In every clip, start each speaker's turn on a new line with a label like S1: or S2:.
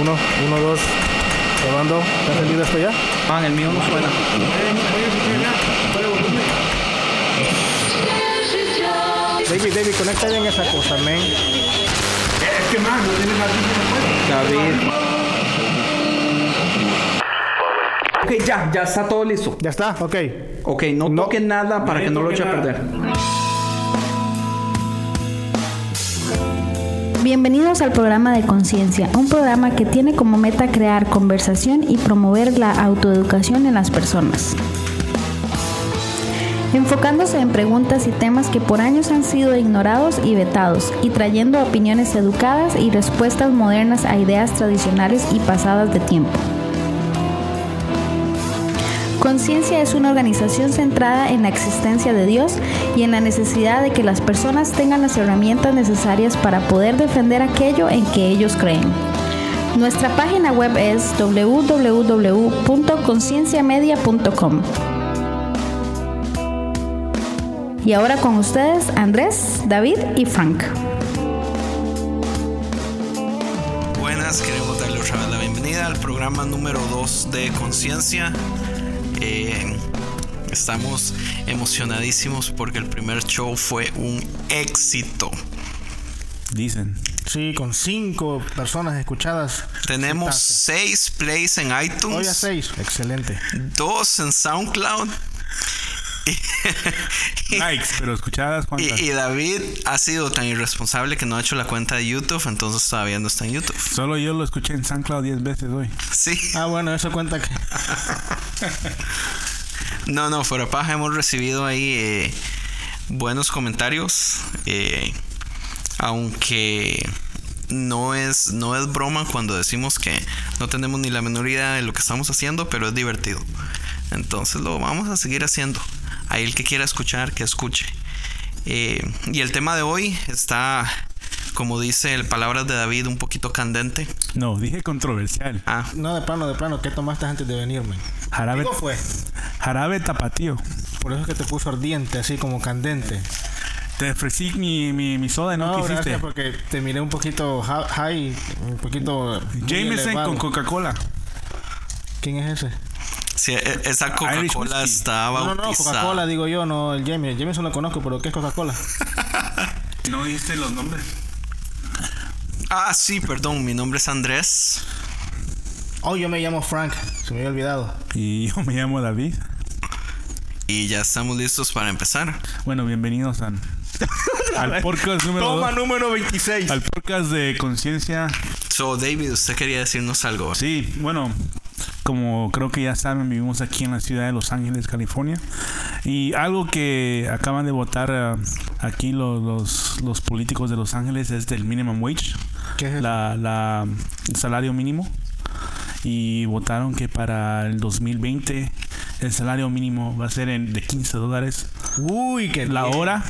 S1: Uno, uno, dos. Probando. ¿Está encendido esto ya?
S2: Ah, el mío no suena.
S1: David, David, conecta bien esa cosa, men.
S3: Es que más, no tienes
S2: David. Ok, ya, ya está todo listo.
S1: ¿Ya está? Ok.
S2: Ok, no, toquen nada para que no lo eche a perder.
S4: Bienvenidos al programa de Conciencia, un programa que tiene como meta crear conversación y promover la autoeducación en las personas. Enfocándose en preguntas y temas que por años han sido ignorados y vetados, y trayendo opiniones educadas y respuestas modernas a ideas tradicionales y pasadas de tiempo. Conciencia es una organización centrada en la existencia de Dios y en la necesidad de que las personas tengan las herramientas necesarias para poder defender aquello en que ellos creen. Nuestra página web es www.concienciamedia.com. Y ahora con ustedes Andrés, David y Frank.
S5: Buenas, queremos darle otra vez la bienvenida al programa número 2 de Conciencia. Eh, estamos emocionadísimos porque el primer show fue un éxito.
S6: Dicen.
S1: Sí, con cinco personas escuchadas.
S5: Tenemos seis plays en
S1: Hoy a
S5: iTunes,
S1: seis. Excelente.
S5: dos en SoundCloud.
S6: Likes, pero escuchadas
S5: y David ha sido tan irresponsable que no ha hecho la cuenta de YouTube, entonces todavía no está en YouTube.
S6: Solo yo lo escuché en SoundCloud 10 veces hoy.
S5: Sí.
S1: Ah, bueno, eso cuenta que.
S5: No, no, fuera paja hemos recibido ahí eh, buenos comentarios. eh, aunque no es, no es broma cuando decimos que no tenemos ni la menor idea de lo que estamos haciendo, pero es divertido. Entonces lo vamos a seguir haciendo. Ahí el que quiera escuchar, que escuche. Eh, y el tema de hoy está, como dice el palabras de David, un poquito candente.
S6: No, dije controversial.
S5: Ah,
S1: No, de plano, de plano. ¿Qué tomaste antes de venirme?
S6: Jarabe,
S1: ¿Cómo fue?
S6: jarabe tapatío.
S1: Por eso es que te puso ardiente, así como candente.
S6: Te ofrecí mi, mi, mi soda y no,
S1: No,
S6: quisiste.
S1: gracias porque te miré un poquito high, un poquito.
S6: Jameson con Coca-Cola.
S1: ¿Quién es ese?
S5: Sí, e- esa
S6: Irish
S5: Coca-Cola está
S1: No, no,
S5: bautizada.
S1: no, Coca-Cola digo yo, no el Jameson. El Jameson lo conozco, pero ¿qué es Coca-Cola?
S6: No dijiste los nombres.
S5: Ah, sí, perdón, mi nombre es Andrés.
S1: Oh, yo me llamo Frank, se me había olvidado.
S6: Y yo me llamo David.
S5: Y ya estamos listos para empezar.
S6: Bueno, bienvenidos a- al podcast número
S1: Toma
S6: dos-
S1: número 26.
S6: Al podcast de conciencia.
S5: So, David, usted quería decirnos algo.
S6: Sí, bueno, como creo que ya saben, vivimos aquí en la ciudad de Los Ángeles, California. Y algo que acaban de votar eh, aquí los, los, los políticos de Los Ángeles es del minimum wage,
S1: ¿Qué es
S6: la, la- el salario mínimo. Y votaron que para el 2020 el salario mínimo va a ser en- de 15 dólares
S1: Uy, que
S6: la hora.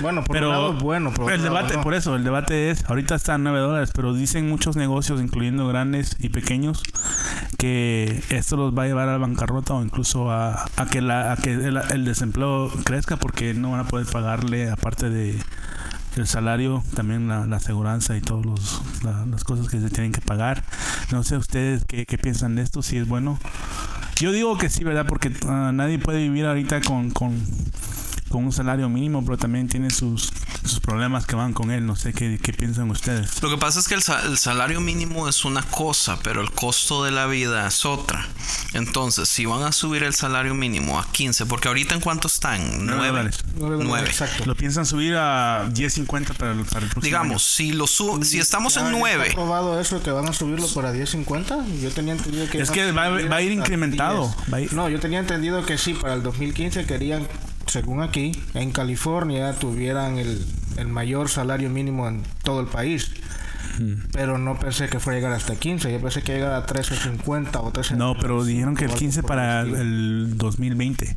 S1: Bueno, por
S6: Pero
S1: un lado es bueno, por
S6: el
S1: otro lado
S6: debate,
S1: no.
S6: por eso, el debate es, ahorita está a 9 dólares, pero dicen muchos negocios, incluyendo grandes y pequeños, que esto los va a llevar a la bancarrota o incluso a, a que, la, a que el, el desempleo crezca porque no van a poder pagarle, aparte de el salario, también la, la aseguranza y todas las cosas que se tienen que pagar. No sé ustedes qué, qué piensan de esto, si es bueno. Yo digo que sí, ¿verdad? Porque ah, nadie puede vivir ahorita con, con, con un salario mínimo, pero también tiene sus, sus problemas que van con él. No sé qué, qué piensan ustedes.
S5: Lo que pasa es que el, sa- el salario mínimo es una cosa, pero el costo de la vida es otra. Entonces, si van a subir el salario mínimo a 15, porque ahorita en cuánto están?
S6: Nueve
S5: 9.
S6: dólares.
S1: Nueve dólares,
S5: 9.
S1: Exacto.
S6: Lo piensan subir a 10.50 para el, para el próximo
S5: Digamos, si lo subo, si estamos
S1: Ya-
S5: en
S1: ya
S5: 9,
S1: ¿Está probado eso que van a subirlo para 10.50? Yo tenía entendido que...
S6: Es que va- a ir incrementado.
S1: 10.
S6: Va a ir-
S1: No, yo tenía entendido que sí, para el 2015 querían, según aquí, en California tuvieran el, el mayor salario mínimo en todo el país. Pero no pensé que fuera a llegar hasta 15, yo pensé que iba a llegar a 13.50 o 13.
S6: No, pero dijeron que el
S1: o algo
S6: 15
S1: por
S6: para
S1: el
S6: el,
S1: estilo.
S6: el 2020.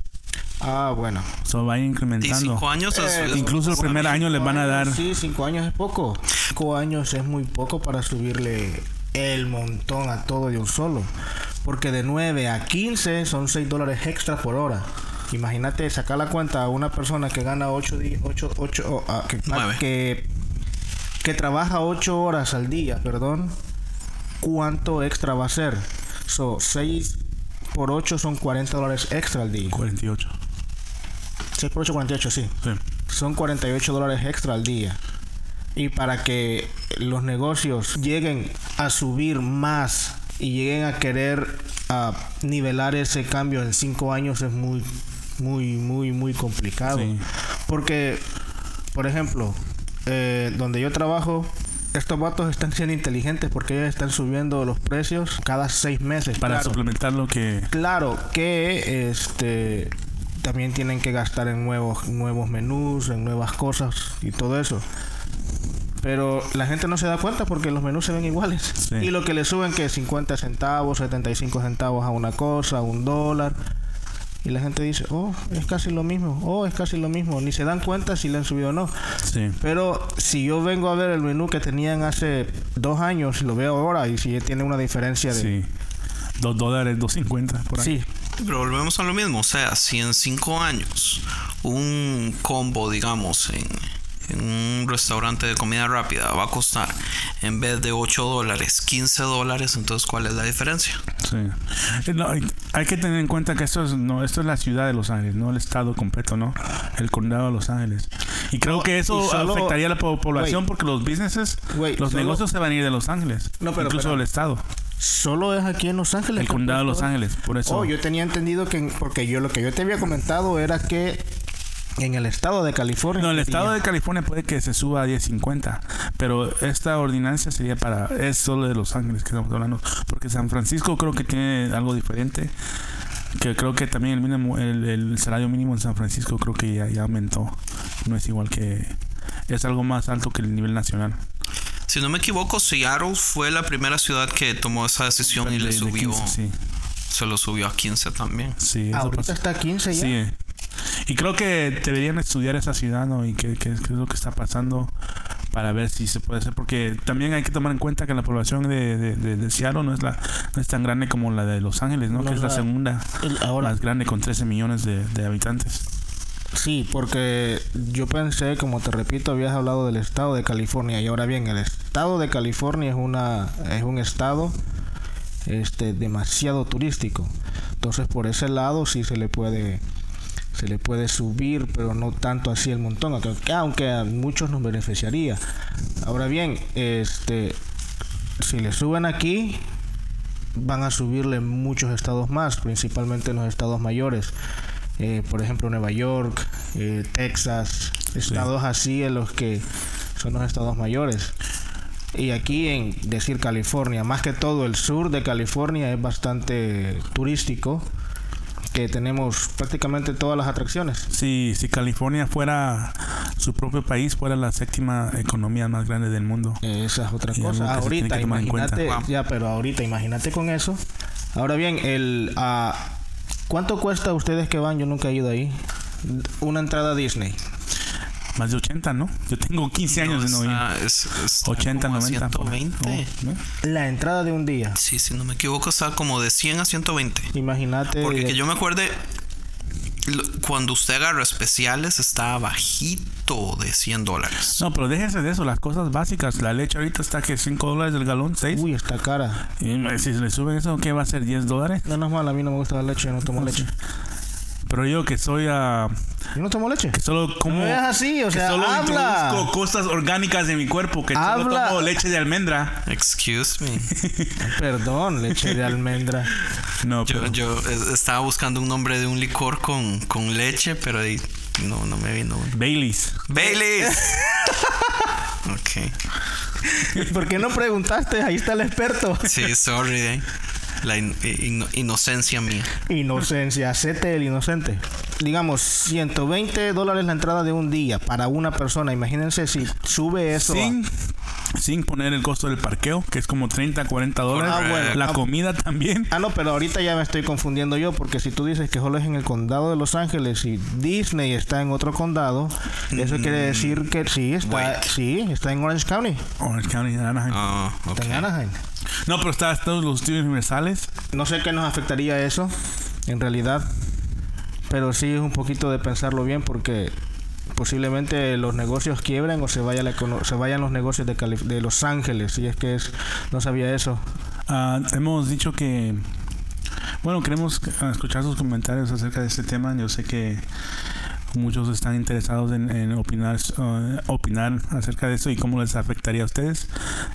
S1: Ah, bueno.
S6: So va a ir incrementando.
S5: 5 años es-
S1: Eh,
S6: Incluso el primer año les van a dar.
S1: Sí, 5 años es poco. 5 años es muy poco para subirle el montón a todo de un solo. Porque de 9 a 15 son 6 dólares extra por hora. Imagínate sacar la cuenta a una persona que gana 8 días, 8, 8, que, que, que trabaja 8 horas al día, perdón. cuánto extra va a ser. So, 6 por 8 son 40 dólares extra al día.
S6: 48.
S1: 6 por 8, 48, sí.
S6: Sí.
S1: Son 48 dólares extra al día. Y para que los negocios lleguen a subir más y lleguen a querer a nivelar ese cambio en 5 años es muy, muy, muy, muy complicado.
S6: Sí.
S1: Porque, por ejemplo, eh, donde yo trabajo, estos vatos están siendo inteligentes porque ellos están subiendo los precios cada 6 meses.
S6: Para
S1: claro.
S6: suplementar lo que.
S1: Claro que este también tienen que gastar en nuevos nuevos menús, en nuevas cosas y todo eso. Pero la gente no se da cuenta porque los menús se ven iguales.
S6: Sí.
S1: Y lo que le suben que 50 centavos, 75 centavos a una cosa, un dólar. Y la gente dice, oh, es casi lo mismo, oh, es casi lo mismo. Ni se dan cuenta si le han subido o no.
S6: Sí.
S1: Pero si yo vengo a ver el menú que tenían hace dos años y lo veo ahora y si tiene una diferencia de...
S6: Sí. Dos dólares, dos cincuenta por ahí.
S1: Sí,
S5: Pero volvemos a lo mismo, o sea, si en cinco años un combo, digamos, en, en un restaurante de comida rápida va a costar en vez de 8 dólares, 15 dólares, entonces ¿cuál es la diferencia?
S6: Sí. Eh, no, hay, que tener en cuenta que esto es, no, esto es la ciudad de Los Ángeles, no el estado completo, ¿no? El condado de Los Ángeles. Y creo que eso
S1: solo-
S6: afectaría a la po- población porque los businesses, los
S1: solo-
S6: negocios se van a ir de Los Ángeles.
S1: No, pero
S6: incluso del estado.
S1: solo es aquí en Los Ángeles.
S6: El condado de Los? Ángeles. Por eso.
S1: Oh, yo tenía entendido que, porque yo lo que yo te había comentado era que en el estado de California.
S6: No, el estado de California puede que se suba a 10.50, pero esta ordinancia sería para es solo de Los Ángeles que estamos hablando, porque San Francisco creo que tiene algo diferente, que creo que también el mínimo el, el salario mínimo en San Francisco creo que ya, ya aumentó, no es igual que es algo más alto que el nivel nacional.
S5: Si no me equivoco, Seattle fue la primera ciudad que tomó esa decisión y le
S6: de
S5: subió,
S6: 15, sí,
S5: se lo subió a 15 también.
S6: sí,
S1: Ahorita está 15 ya.
S6: Sí. Y creo que deberían estudiar esa ciudad, ¿no? Y qué, qué- qué es lo que está pasando para ver si se puede hacer. Porque también hay que tomar en cuenta que la población de, de, de- de Seattle no es, la, no es tan grande como la de Los Ángeles, ¿no? Que es la
S1: la-
S6: segunda
S1: el- ahora-
S6: más grande con 13 millones de, de habitantes.
S1: Sí, porque yo pensé, como te repito, habías hablado del estado de California y ahora bien, el estado de California es una es un estado este demasiado turístico. Entonces, por ese lado sí se le puede se le puede subir, pero no tanto así el montón, aunque, a muchos nos beneficiaría. Ahora bien, este si le suben aquí van a subirle muchos estados más, principalmente en los estados mayores. Eh, por ejemplo, Nueva York, eh, Texas, estados así en los que son los estados mayores. Y aquí en decir California, más que todo el sur de California es bastante turístico, que tenemos prácticamente todas las atracciones.
S6: Si, si California fuera su propio país, fuera la séptima economía más grande del mundo.
S1: Esa es otra cosa. Ahorita, imagínate,
S5: Wow.
S1: ya, pero ahorita, imagínate con eso. Ahora bien, el ah, ¿cuánto cuesta a ustedes que van? Yo nunca he ido ahí. Una entrada a Disney.
S6: Más de 80, ¿no? Yo tengo 15 años de no ir.
S5: está- es- está
S6: 80,
S5: como a
S6: 90. por ahí.
S5: 120.
S6: No, ¿no?
S1: La entrada de un día.
S5: Sí, si no me equivoco, está como de 100 a 120.
S1: Imagínate.
S5: Porque que yo me acuerde, cuando usted agarra especiales, está bajito de 100 dólares.
S6: No, pero déjense de eso, las cosas básicas. La leche ahorita está que 5 dólares el galón, 6.
S1: Uy, está cara.
S6: Y si le suben eso, ¿qué va a ser? ¿10 dólares?
S1: No, no es mal, a mí no me gusta la leche, yo no tomo leche.
S6: Pero yo que soy a...
S1: Yo no tomo leche.
S6: que solo como...
S1: No es así, o
S6: que
S1: sea,
S6: solo
S1: habla.
S6: introduzco cosas orgánicas de mi cuerpo, que solo
S1: Habla.
S6: tomo leche de almendra.
S5: Excuse me.
S1: Perdón, leche de almendra.
S6: No,
S5: Yo,
S6: pero...
S5: yo estaba buscando un nombre de un licor con, con leche, pero ahí no, no me vino.
S6: Baileys.
S5: Baileys. ok.
S1: ¿Por qué no preguntaste? Ahí está el experto.
S5: Sí, sorry. eh. La in- in- inocencia mía.
S1: Inocencia, hacete el inocente. Digamos, 120 dólares la entrada de un día para una persona. Imagínense si sube eso. a-
S6: Sin, poner el costo del parqueo, que es como 30, 40 dólares.
S1: Ah, bueno.
S6: La
S1: Ah,
S6: comida también.
S1: Ah, no, pero ahorita ya me estoy confundiendo yo, porque si tú dices que solo es en el condado de Los Ángeles y Disney está en otro condado, eso quiere decir que sí, está,
S5: Wait.
S1: sí, está en Orange County,
S6: Orange County, Anaheim.
S5: Ah,
S1: está en Anaheim.
S6: No, pero está todos los estudios universales.
S1: No sé qué nos afectaría eso, en realidad, pero sí es un poquito de pensarlo bien, porque posiblemente los negocios quiebren o se vaya la se vayan los negocios de, Cali- de Los Ángeles, si es que es, no sabía eso.
S6: Ah, hemos dicho que, bueno, queremos escuchar sus comentarios acerca de este tema. Yo sé que muchos están interesados en, en opinar, ah, opinar acerca de eso y cómo les afectaría a ustedes.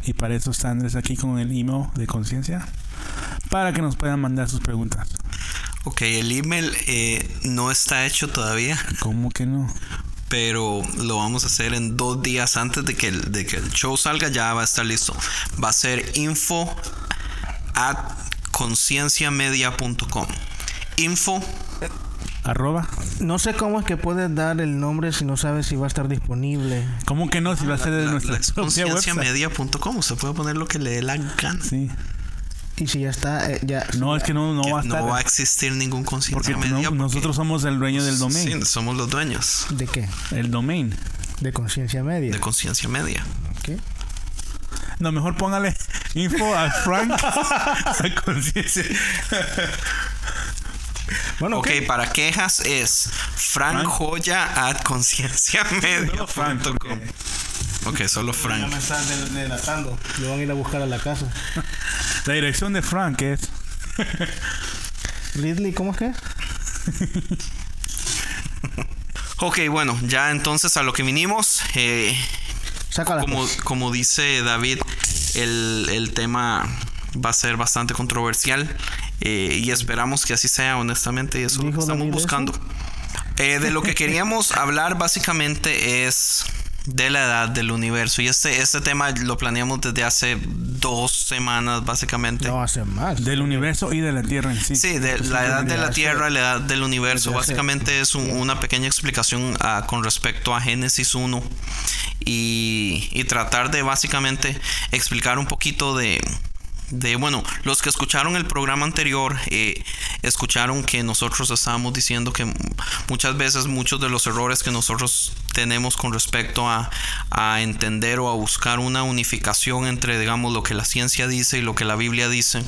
S6: Y para eso está Andrés aquí con el email de conciencia para que nos puedan mandar sus preguntas.
S5: Ok, el email eh, no está hecho todavía,
S6: ¿Cómo que no?
S5: Pero lo vamos a hacer en dos días antes de que el, de que el show salga, ya va a estar listo. Va a ser info at concienciamedia.com. Info
S6: Arroba.
S1: No sé cómo es que puedes dar el nombre si no sabes si va a estar disponible.
S6: ¿Cómo que no? Si va a ser de
S5: la-
S6: nuestra
S5: la- concienciamedia.com. Usted puede poner lo que le dé la gana.
S6: Sí.
S1: Y si ya está, eh, ya.
S6: No, es que no, no
S5: Que
S6: va a estar.
S5: no va a existir ningún
S6: porque
S5: conciencia
S6: no-
S5: media. porque-
S6: nosotros somos el dueño del domain.
S5: Sí, somos los dueños
S1: ¿De qué?
S6: El domain.
S1: De conciencia media.
S5: de conciencia media.
S1: ¿Qué?
S6: No, mejor póngale info a Frank a conciencia.
S1: Bueno,
S5: Ok,
S1: ¿qué?
S5: para quejas es frankjoya at concienciamedia.com.
S6: Frank,
S5: Ok, solo
S1: Ya
S5: Frank.
S1: me están del- delatando. Lo van a ir a buscar a la casa.
S6: La dirección de Frank es.
S1: Ridley, ¿cómo es que? es?
S5: Ok, bueno, ya entonces a lo que vinimos. eh,
S1: Saca la
S5: como, como dice David, el, el tema va a ser bastante controversial eh, y esperamos que así sea, honestamente, y eso es lo que
S1: ¿Dijo
S5: estamos
S1: David
S5: buscando. Eh, de lo que queríamos hablar básicamente es de la edad del universo y este, este tema lo planeamos desde hace dos semanas básicamente.
S1: No, hace más.
S6: Del universo y de la Tierra en sí.
S5: Sí, de la edad de la Tierra, la edad del universo. Básicamente es un- una pequeña explicación ah, con respecto a Génesis 1 y, y tratar de básicamente explicar un poquito de, de, bueno, los que escucharon el programa anterior eh, escucharon que nosotros estábamos diciendo que muchas veces muchos de los errores que nosotros tenemos con respecto a, a entender o a buscar una unificación entre, digamos, lo que la ciencia dice y lo que la Biblia dice,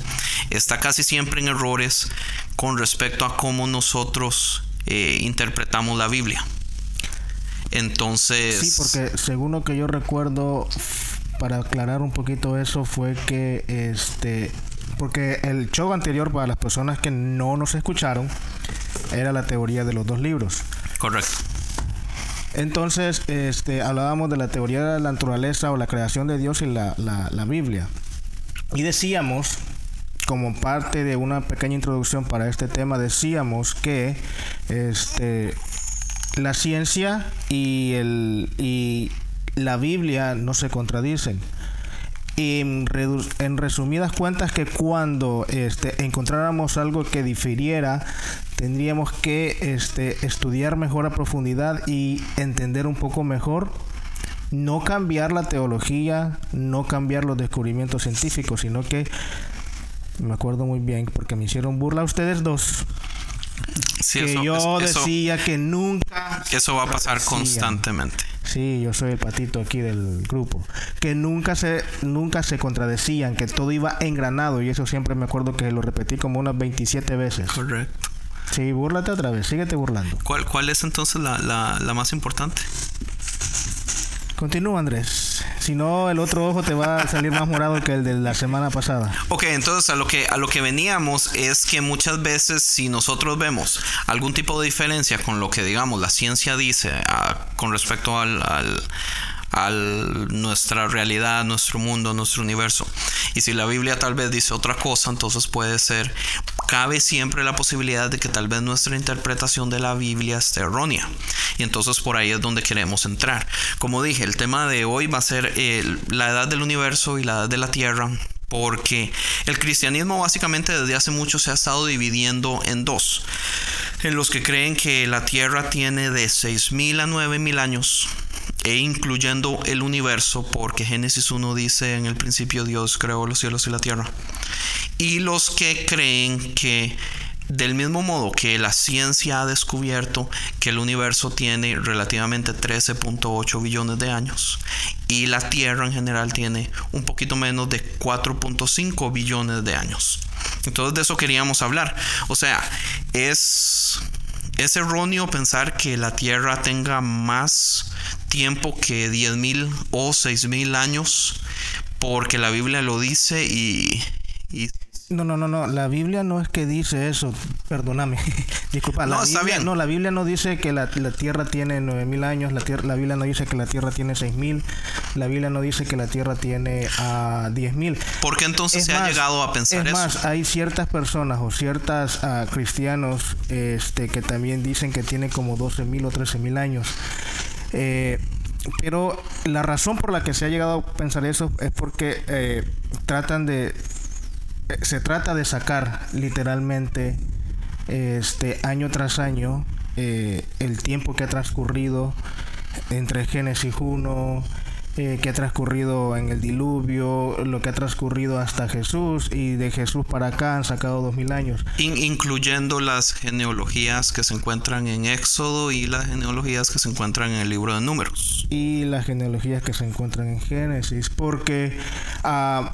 S5: está casi siempre en errores con respecto a cómo nosotros eh, interpretamos la Biblia. Entonces...
S1: Sí, porque según lo que yo recuerdo, para aclarar un poquito eso, fue que este. Porque el show anterior, para las personas que no nos escucharon, era la teoría de los dos libros.
S5: Correcto.
S1: Entonces, este, hablábamos de la teoría de la naturaleza o la creación de Dios y la, la, la Biblia. Y decíamos, como parte de una pequeña introducción para este tema, decíamos que este, la ciencia y, el, y la Biblia no se contradicen. Y en, resumidas cuentas que cuando este, encontráramos algo que difiriera, tendríamos que este, estudiar mejor a profundidad y entender un poco mejor. No cambiar la teología, no cambiar los descubrimientos científicos, sino que me acuerdo muy bien porque me hicieron burla a ustedes dos.
S5: Sí,
S1: que
S5: eso,
S1: yo
S5: eso-
S1: decía que nunca
S5: eso va a pasar constantemente.
S1: Sí, yo soy el patito aquí del grupo. Que nunca se, nunca se contradecían, que todo iba engranado. Y eso siempre me acuerdo que lo repetí como unas 27 veces.
S5: Correcto.
S1: Sí, búrlate otra vez, síguete burlando.
S5: ¿Cuál, cuál es entonces la, la, la más importante?
S1: Continúa, Andrés. Si no, el otro ojo te va a salir más morado que el de la semana pasada.
S5: Ok, entonces a lo que a lo que veníamos es que muchas veces si nosotros vemos algún tipo de diferencia con lo que digamos la ciencia dice ah, con respecto al, al al nuestra realidad, nuestro mundo, nuestro universo. Y si la Biblia tal vez dice otra cosa, entonces puede ser, cabe siempre la posibilidad de que tal vez nuestra interpretación de la Biblia esté errónea. Y entonces por ahí es donde queremos entrar. Como dije, el tema de hoy va a ser eh, la edad del universo y la edad de la Tierra. Porque el cristianismo básicamente desde hace mucho se ha estado dividiendo en dos. En los que creen que la Tierra tiene de 6.000 a 9.000 años e incluyendo el universo, porque Génesis 1 dice en el principio Dios creó los cielos y la tierra. Y los que creen que del mismo modo que la ciencia ha descubierto que el universo tiene relativamente 13.8 billones de años y la Tierra en general tiene un poquito menos de 4.5 billones de años. Entonces de eso queríamos hablar. O sea, es es erróneo pensar que la Tierra tenga más tiempo que 10.000 o 6.000 años porque la Biblia lo dice y, Y
S1: No, no, no, no. La Biblia no es que dice eso. Perdóname. Disculpa.
S5: No, está bien.
S1: No, la Biblia no dice que la, la Tierra tiene 9000 años. La, tierra, la Biblia no dice que la Tierra tiene 6000. La Biblia no dice que la Tierra tiene a 10000.
S5: ¿por qué entonces se ha llegado a pensar
S1: es
S5: eso?
S1: más, hay ciertas personas o ciertas ah, cristianos este, que también dicen que tiene como 12.000 o 13.000 años. Eh, pero la razón por la que se ha llegado a pensar eso es porque eh, tratan de... eh, Se trata de sacar literalmente este año tras año el tiempo que ha transcurrido entre Génesis 1, eh, que ha transcurrido en el diluvio, lo que ha transcurrido hasta Jesús y de Jesús para acá han sacado dos mil años.
S5: In- incluyendo las genealogías que se encuentran en Éxodo y las genealogías que se encuentran en el libro de Números.
S1: y las genealogías que se encuentran en Génesis, porque ah,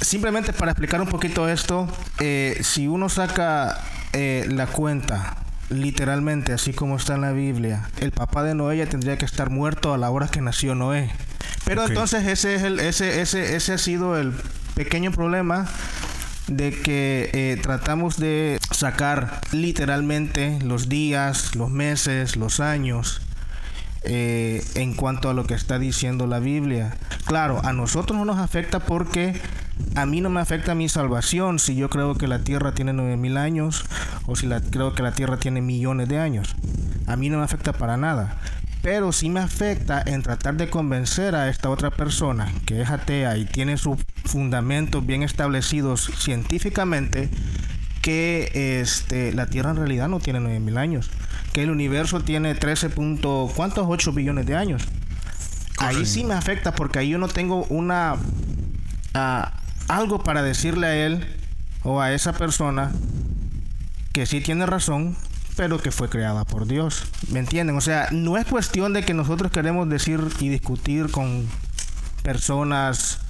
S1: simplemente para explicar un poquito esto, eh, si uno saca eh, la cuenta literalmente así como está en la Biblia, el papá de Noé ya tendría que estar muerto a la hora que nació Noé. Pero entonces ese es el, ese, ese, ese ha sido el pequeño problema de que eh, tratamos de sacar literalmente los días, los meses, los años eh, en cuanto a lo que está diciendo la Biblia. Claro, a nosotros no nos afecta porque a mí no me afecta mi salvación si yo creo que la tierra tiene 9000 años o si la, creo que la tierra tiene millones de años. A mí no me afecta para nada. Pero sí me afecta en tratar de convencer a esta otra persona que es atea y tiene sus fundamentos bien establecidos científicamente que este, la Tierra en realidad no tiene 9000 años, que el universo tiene 13. punto- ¿cuántos? 8 billones de años. Ahí sí me afecta porque ahí yo no tengo una ah, algo para decirle a él o a esa persona que sí tiene razón, pero que fue creada por Dios. ¿Me entienden? O sea, no es cuestión de que nosotros queremos decir y discutir con personas,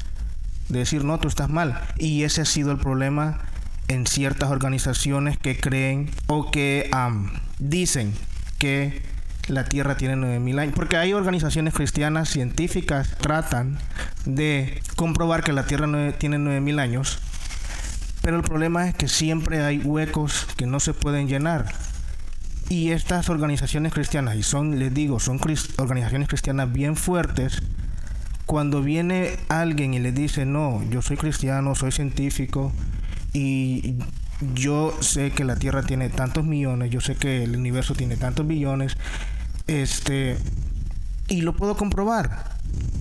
S1: decir, no, tú estás mal. Y ese ha sido el problema en ciertas organizaciones que creen o que dicen que la Tierra tiene 9000 años. Porque hay organizaciones cristianas científicas tratan de comprobar que la Tierra tiene 9000 años. Pero el problema es que siempre hay huecos que no se pueden llenar. Y estas organizaciones cristianas, y son, les digo, son organizaciones cristianas bien fuertes, cuando viene alguien y le dice, no, yo soy cristiano, soy científico, y yo sé que la Tierra tiene tantos millones, yo sé que el universo tiene tantos billones, este, y lo puedo comprobar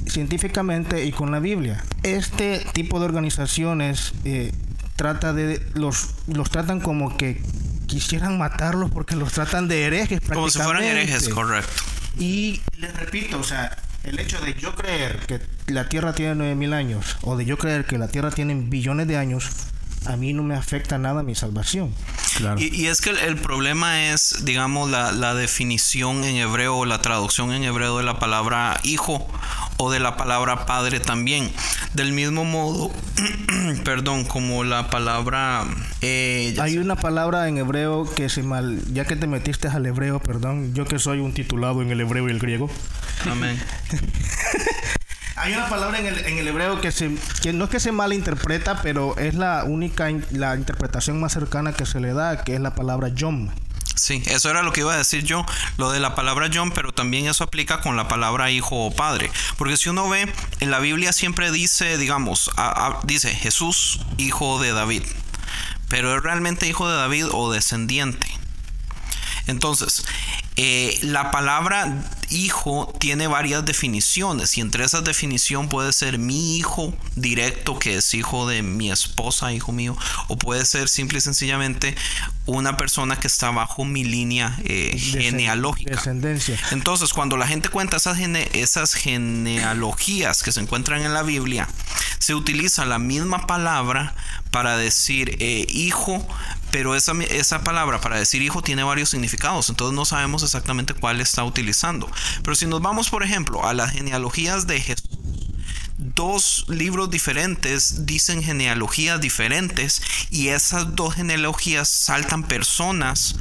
S1: científicamente y con la Biblia. Este tipo de organizaciones eh, trata de los los tratan como que quisieran matarlos porque los tratan de herejes prácticamente.
S5: Como si fueran herejes, correcto.
S1: Y les repito, o sea, el hecho de yo creer que la Tierra tiene 9000 años o de yo creer que la Tierra tiene billones de años, a mí no me afecta nada mi salvación.
S6: Claro.
S5: Y, y es que el, el problema es, digamos, la, la definición en hebreo o la traducción en hebreo de la palabra hijo o de la palabra padre también. Del mismo modo, perdón, como la palabra... eh,
S1: Hay una palabra en hebreo que se mal, ya que te metiste al hebreo, perdón, yo que soy un titulado en el hebreo y el griego.
S5: Amén.
S1: Hay una palabra en el, en el hebreo que, se, que no es que se malinterpreta, pero es la única, la interpretación más cercana que se le da, que es la palabra yom.
S5: Sí, eso era lo que iba a decir yo, lo de la palabra John, pero también eso aplica con la palabra hijo o padre. Porque si uno ve, en la Biblia siempre dice, digamos, dice Jesús, hijo de David. Pero es realmente hijo de David o descendiente. Entonces, eh, la palabra hijo tiene varias definiciones y entre esas definiciones puede ser mi hijo directo, que es hijo de mi esposa, hijo mío, o puede ser simple y sencillamente una persona que está bajo mi línea eh,
S1: Descend-
S5: genealógica.
S1: Descendencia.
S5: Entonces, cuando la gente cuenta esas, gene- esas genealogías que se encuentran en la Biblia, se utiliza la misma palabra para decir eh, hijo, pero esa, esa palabra para decir hijo tiene varios significados, entonces no sabemos exactamente cuál está utilizando. Pero si nos vamos, por ejemplo, a las genealogías de Jesús, dos libros diferentes dicen genealogías diferentes y esas dos genealogías saltan personas,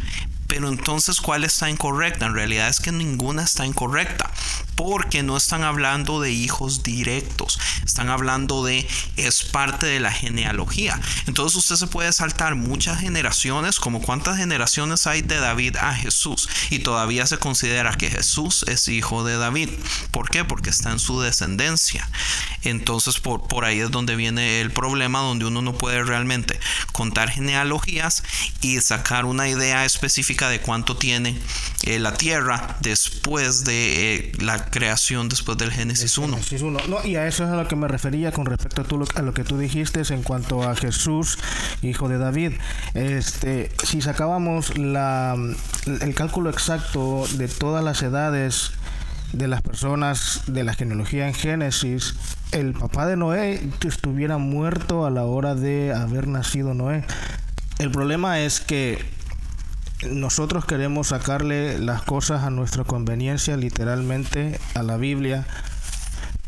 S5: pero entonces ¿cuál está incorrecta? En realidad es que ninguna está incorrecta. Porque no están hablando de hijos directos, están hablando de es parte de la genealogía. Entonces usted se puede saltar muchas generaciones, como cuántas generaciones hay de David a Jesús, y todavía se considera que Jesús es hijo de David. ¿Por qué? Porque está en su descendencia. Entonces por, por ahí es donde viene el problema, donde uno no puede realmente contar genealogías y sacar una idea específica de cuánto tiene eh, la tierra después de eh, la creación, después del Génesis 1.
S1: Génesis 1. No, y a eso es a lo que me refería con respecto a, tú, a lo que tú dijiste en cuanto a Jesús, hijo de David. Este, si sacábamos la, el cálculo exacto de todas las edades de las personas de la genealogía en Génesis, el papá de Noé estuviera muerto a la hora de haber nacido Noé. El problema es que nosotros queremos sacarle las cosas a nuestra conveniencia, literalmente, a la Biblia.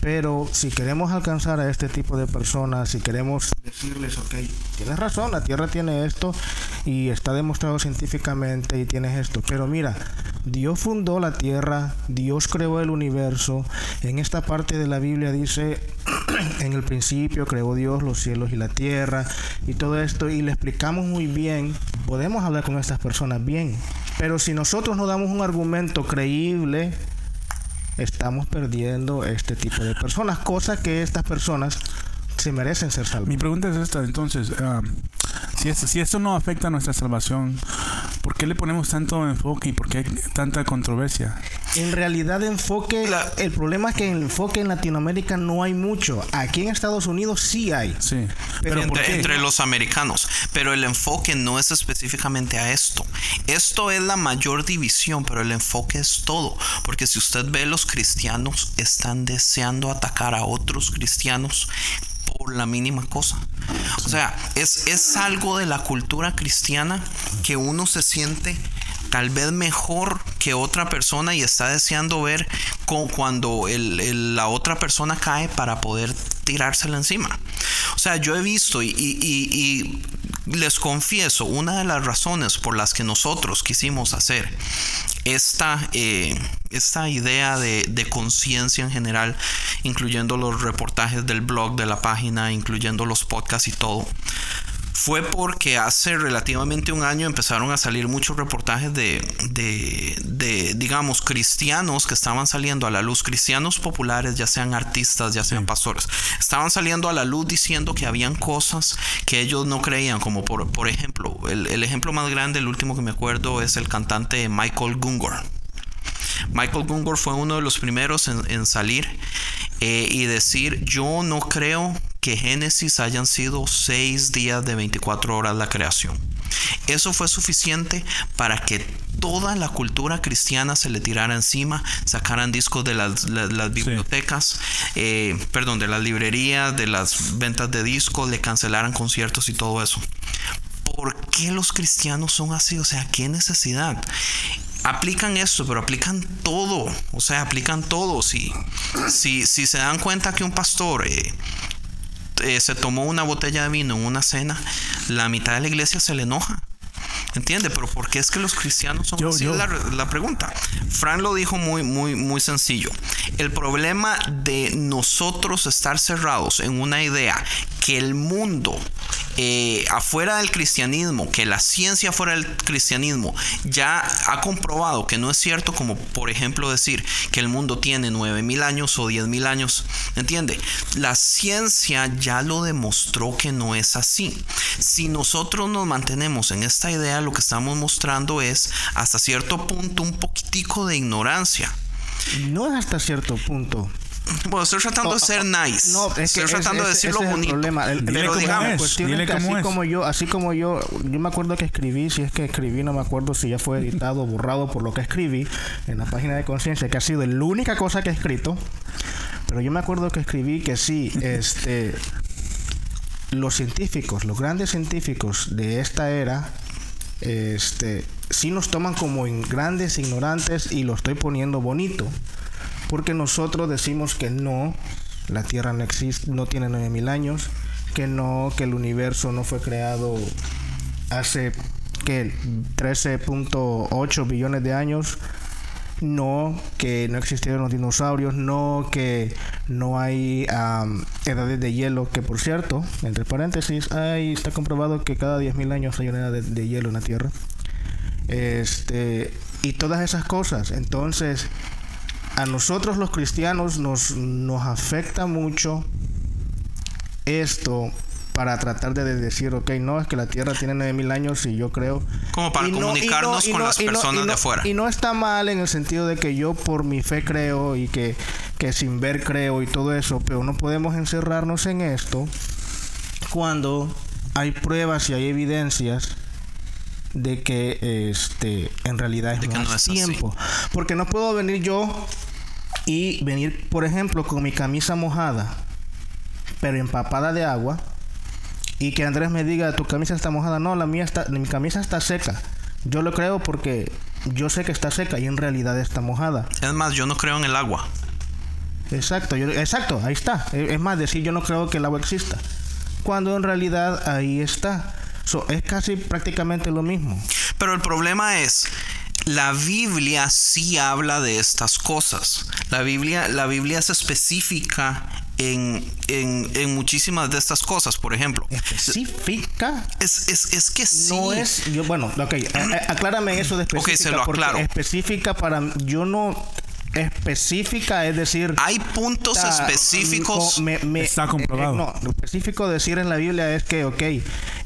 S1: Pero si queremos alcanzar a este tipo de personas, si queremos decirles, ok, tienes razón, la Tierra tiene esto y está demostrado científicamente y tienes esto. Pero mira, Dios fundó la Tierra, Dios creó el universo. En esta parte de la Biblia dice, en el principio creó Dios los cielos y la tierra y todo esto y le explicamos muy bien, podemos hablar con estas personas bien. Pero si nosotros no damos un argumento creíble, estamos perdiendo este tipo de personas, cosa que estas personas se merecen ser salvas.
S6: Mi pregunta es esta, entonces, ah, si, esto, si esto no afecta a nuestra salvación, ¿por qué le ponemos tanto enfoque y por qué hay tanta controversia?
S1: En realidad enfoque, el problema es que el enfoque en Latinoamérica no hay mucho. Aquí en Estados Unidos sí hay.
S6: Sí.
S5: Pero entre, entre, los americanos. Pero el enfoque no es específicamente a esto. Esto es la mayor división, pero el enfoque es todo. Porque si usted ve, los cristianos están deseando atacar a otros cristianos la mínima cosa. O sea, es, es algo de la cultura cristiana que uno se siente tal vez mejor que otra persona y está deseando ver cuando la otra persona cae para poder tirársela encima. O sea, yo he visto y, les confieso, una de las razones por las que nosotros quisimos hacer esta, eh, esta idea de, de conciencia en general, incluyendo los reportajes del blog de la página, incluyendo los podcasts y todo, fue porque hace relativamente un año empezaron a salir muchos reportajes de, de, de, digamos, cristianos que estaban saliendo a la luz, cristianos populares, ya sean artistas, ya sean pastores, estaban saliendo a la luz diciendo que habían cosas que ellos no creían, como por, por ejemplo, el, el ejemplo más grande, el último que me acuerdo, es el cantante Michael Gungor. Michael Gungor fue uno de los primeros en, en salir eh, y decir, yo no creo que Génesis hayan sido seis días de 24 horas la creación. Eso fue suficiente para que toda la cultura cristiana se le tirara encima, sacaran discos de las, las, las bibliotecas, sí. eh, perdón, de las librerías, de las ventas de discos, le cancelaran conciertos y todo eso. ¿Por qué los cristianos son así? O sea, ¿qué necesidad? Aplican esto, pero aplican todo. O sea, aplican todo. Si, si, si se dan cuenta que un pastor eh, eh, se tomó una botella de vino en una cena, la mitad de la iglesia se le enoja. ¿Entiende? Pero ¿por qué es que los cristianos son
S6: Yo-
S5: así?
S6: yo-
S5: la, la pregunta. Fran lo dijo muy, muy, muy sencillo. El problema de nosotros estar cerrados en una idea que el mundo eh, afuera del cristianismo, que la ciencia fuera del cristianismo ya ha comprobado que no es cierto, como por ejemplo decir que el mundo tiene 9000 años o 10000 años, ¿entiende? La ciencia ya lo demostró que no es así. Si nosotros nos mantenemos en esta idea, lo que estamos mostrando es hasta cierto punto un poquitico de ignorancia.
S1: No es hasta cierto punto.
S5: Bueno, estoy tratando de ser nice.
S1: No, es que
S5: estoy tratando de decirlo
S1: ese es el
S5: bonito.
S1: problema. El-
S6: Dile
S5: pero digamos,
S6: dile
S1: es que así
S6: es.
S1: como yo, así como yo, yo me acuerdo que escribí, si es que escribí, no me acuerdo si ya fue editado o borrado por lo que escribí en la página de conciencia, que ha sido la única cosa que he escrito. Pero yo me acuerdo que escribí que sí, este, los científicos, los grandes científicos de esta era, este, sí nos toman como grandes ignorantes y lo estoy poniendo bonito, porque nosotros decimos que no, la Tierra no existe, no tiene 9000 años, que no, que el universo no fue creado hace que 13.8 billones de años no que no existieron los dinosaurios, no que no hay edades de hielo, que por cierto, entre paréntesis, ahí está comprobado que cada 10.000 años hay una edad de, de hielo en la Tierra. Este, y todas esas cosas. Entonces, a nosotros los cristianos nos, nos afecta mucho esto para tratar de decir, ok, no, es que la Tierra tiene 9000 años y yo creo...
S5: Como para
S1: Y no- y no-
S5: comunicarnos con las personas de afuera.
S1: Y no está mal en el sentido de que yo por mi fe creo y que, que sin ver creo y todo eso, pero no podemos encerrarnos en esto cuando hay pruebas y hay evidencias de que este en realidad es
S5: De
S1: más
S5: no es así.
S1: tiempo. Porque no puedo venir yo y venir, por ejemplo, con mi camisa mojada, pero empapada de agua, y que Andrés me diga, tu camisa está mojada. No, la mía está, mi camisa está seca. Yo lo creo porque yo sé que está seca y en realidad está mojada.
S5: Es más, yo no creo en el agua.
S1: Exacto, yo- exacto, ahí está. Es es más, decir yo no creo que el agua exista. Cuando en realidad ahí está. So, es casi prácticamente lo mismo.
S5: Pero el problema es, la Biblia sí habla de estas cosas. La Biblia, la Biblia es específica en, en, en muchísimas de estas cosas. Por ejemplo,
S1: Específica
S5: es, es, es que sí.
S1: no es yo bueno ok a- a- aclárame eso de específica
S5: Ok, se lo aclaro.
S1: específica para yo no específica es decir
S5: Hay puntos
S1: está-
S5: específicos.
S1: co- me- me-
S6: Está comprobado.
S1: eh, no, lo específico decir en la Biblia es que, ok,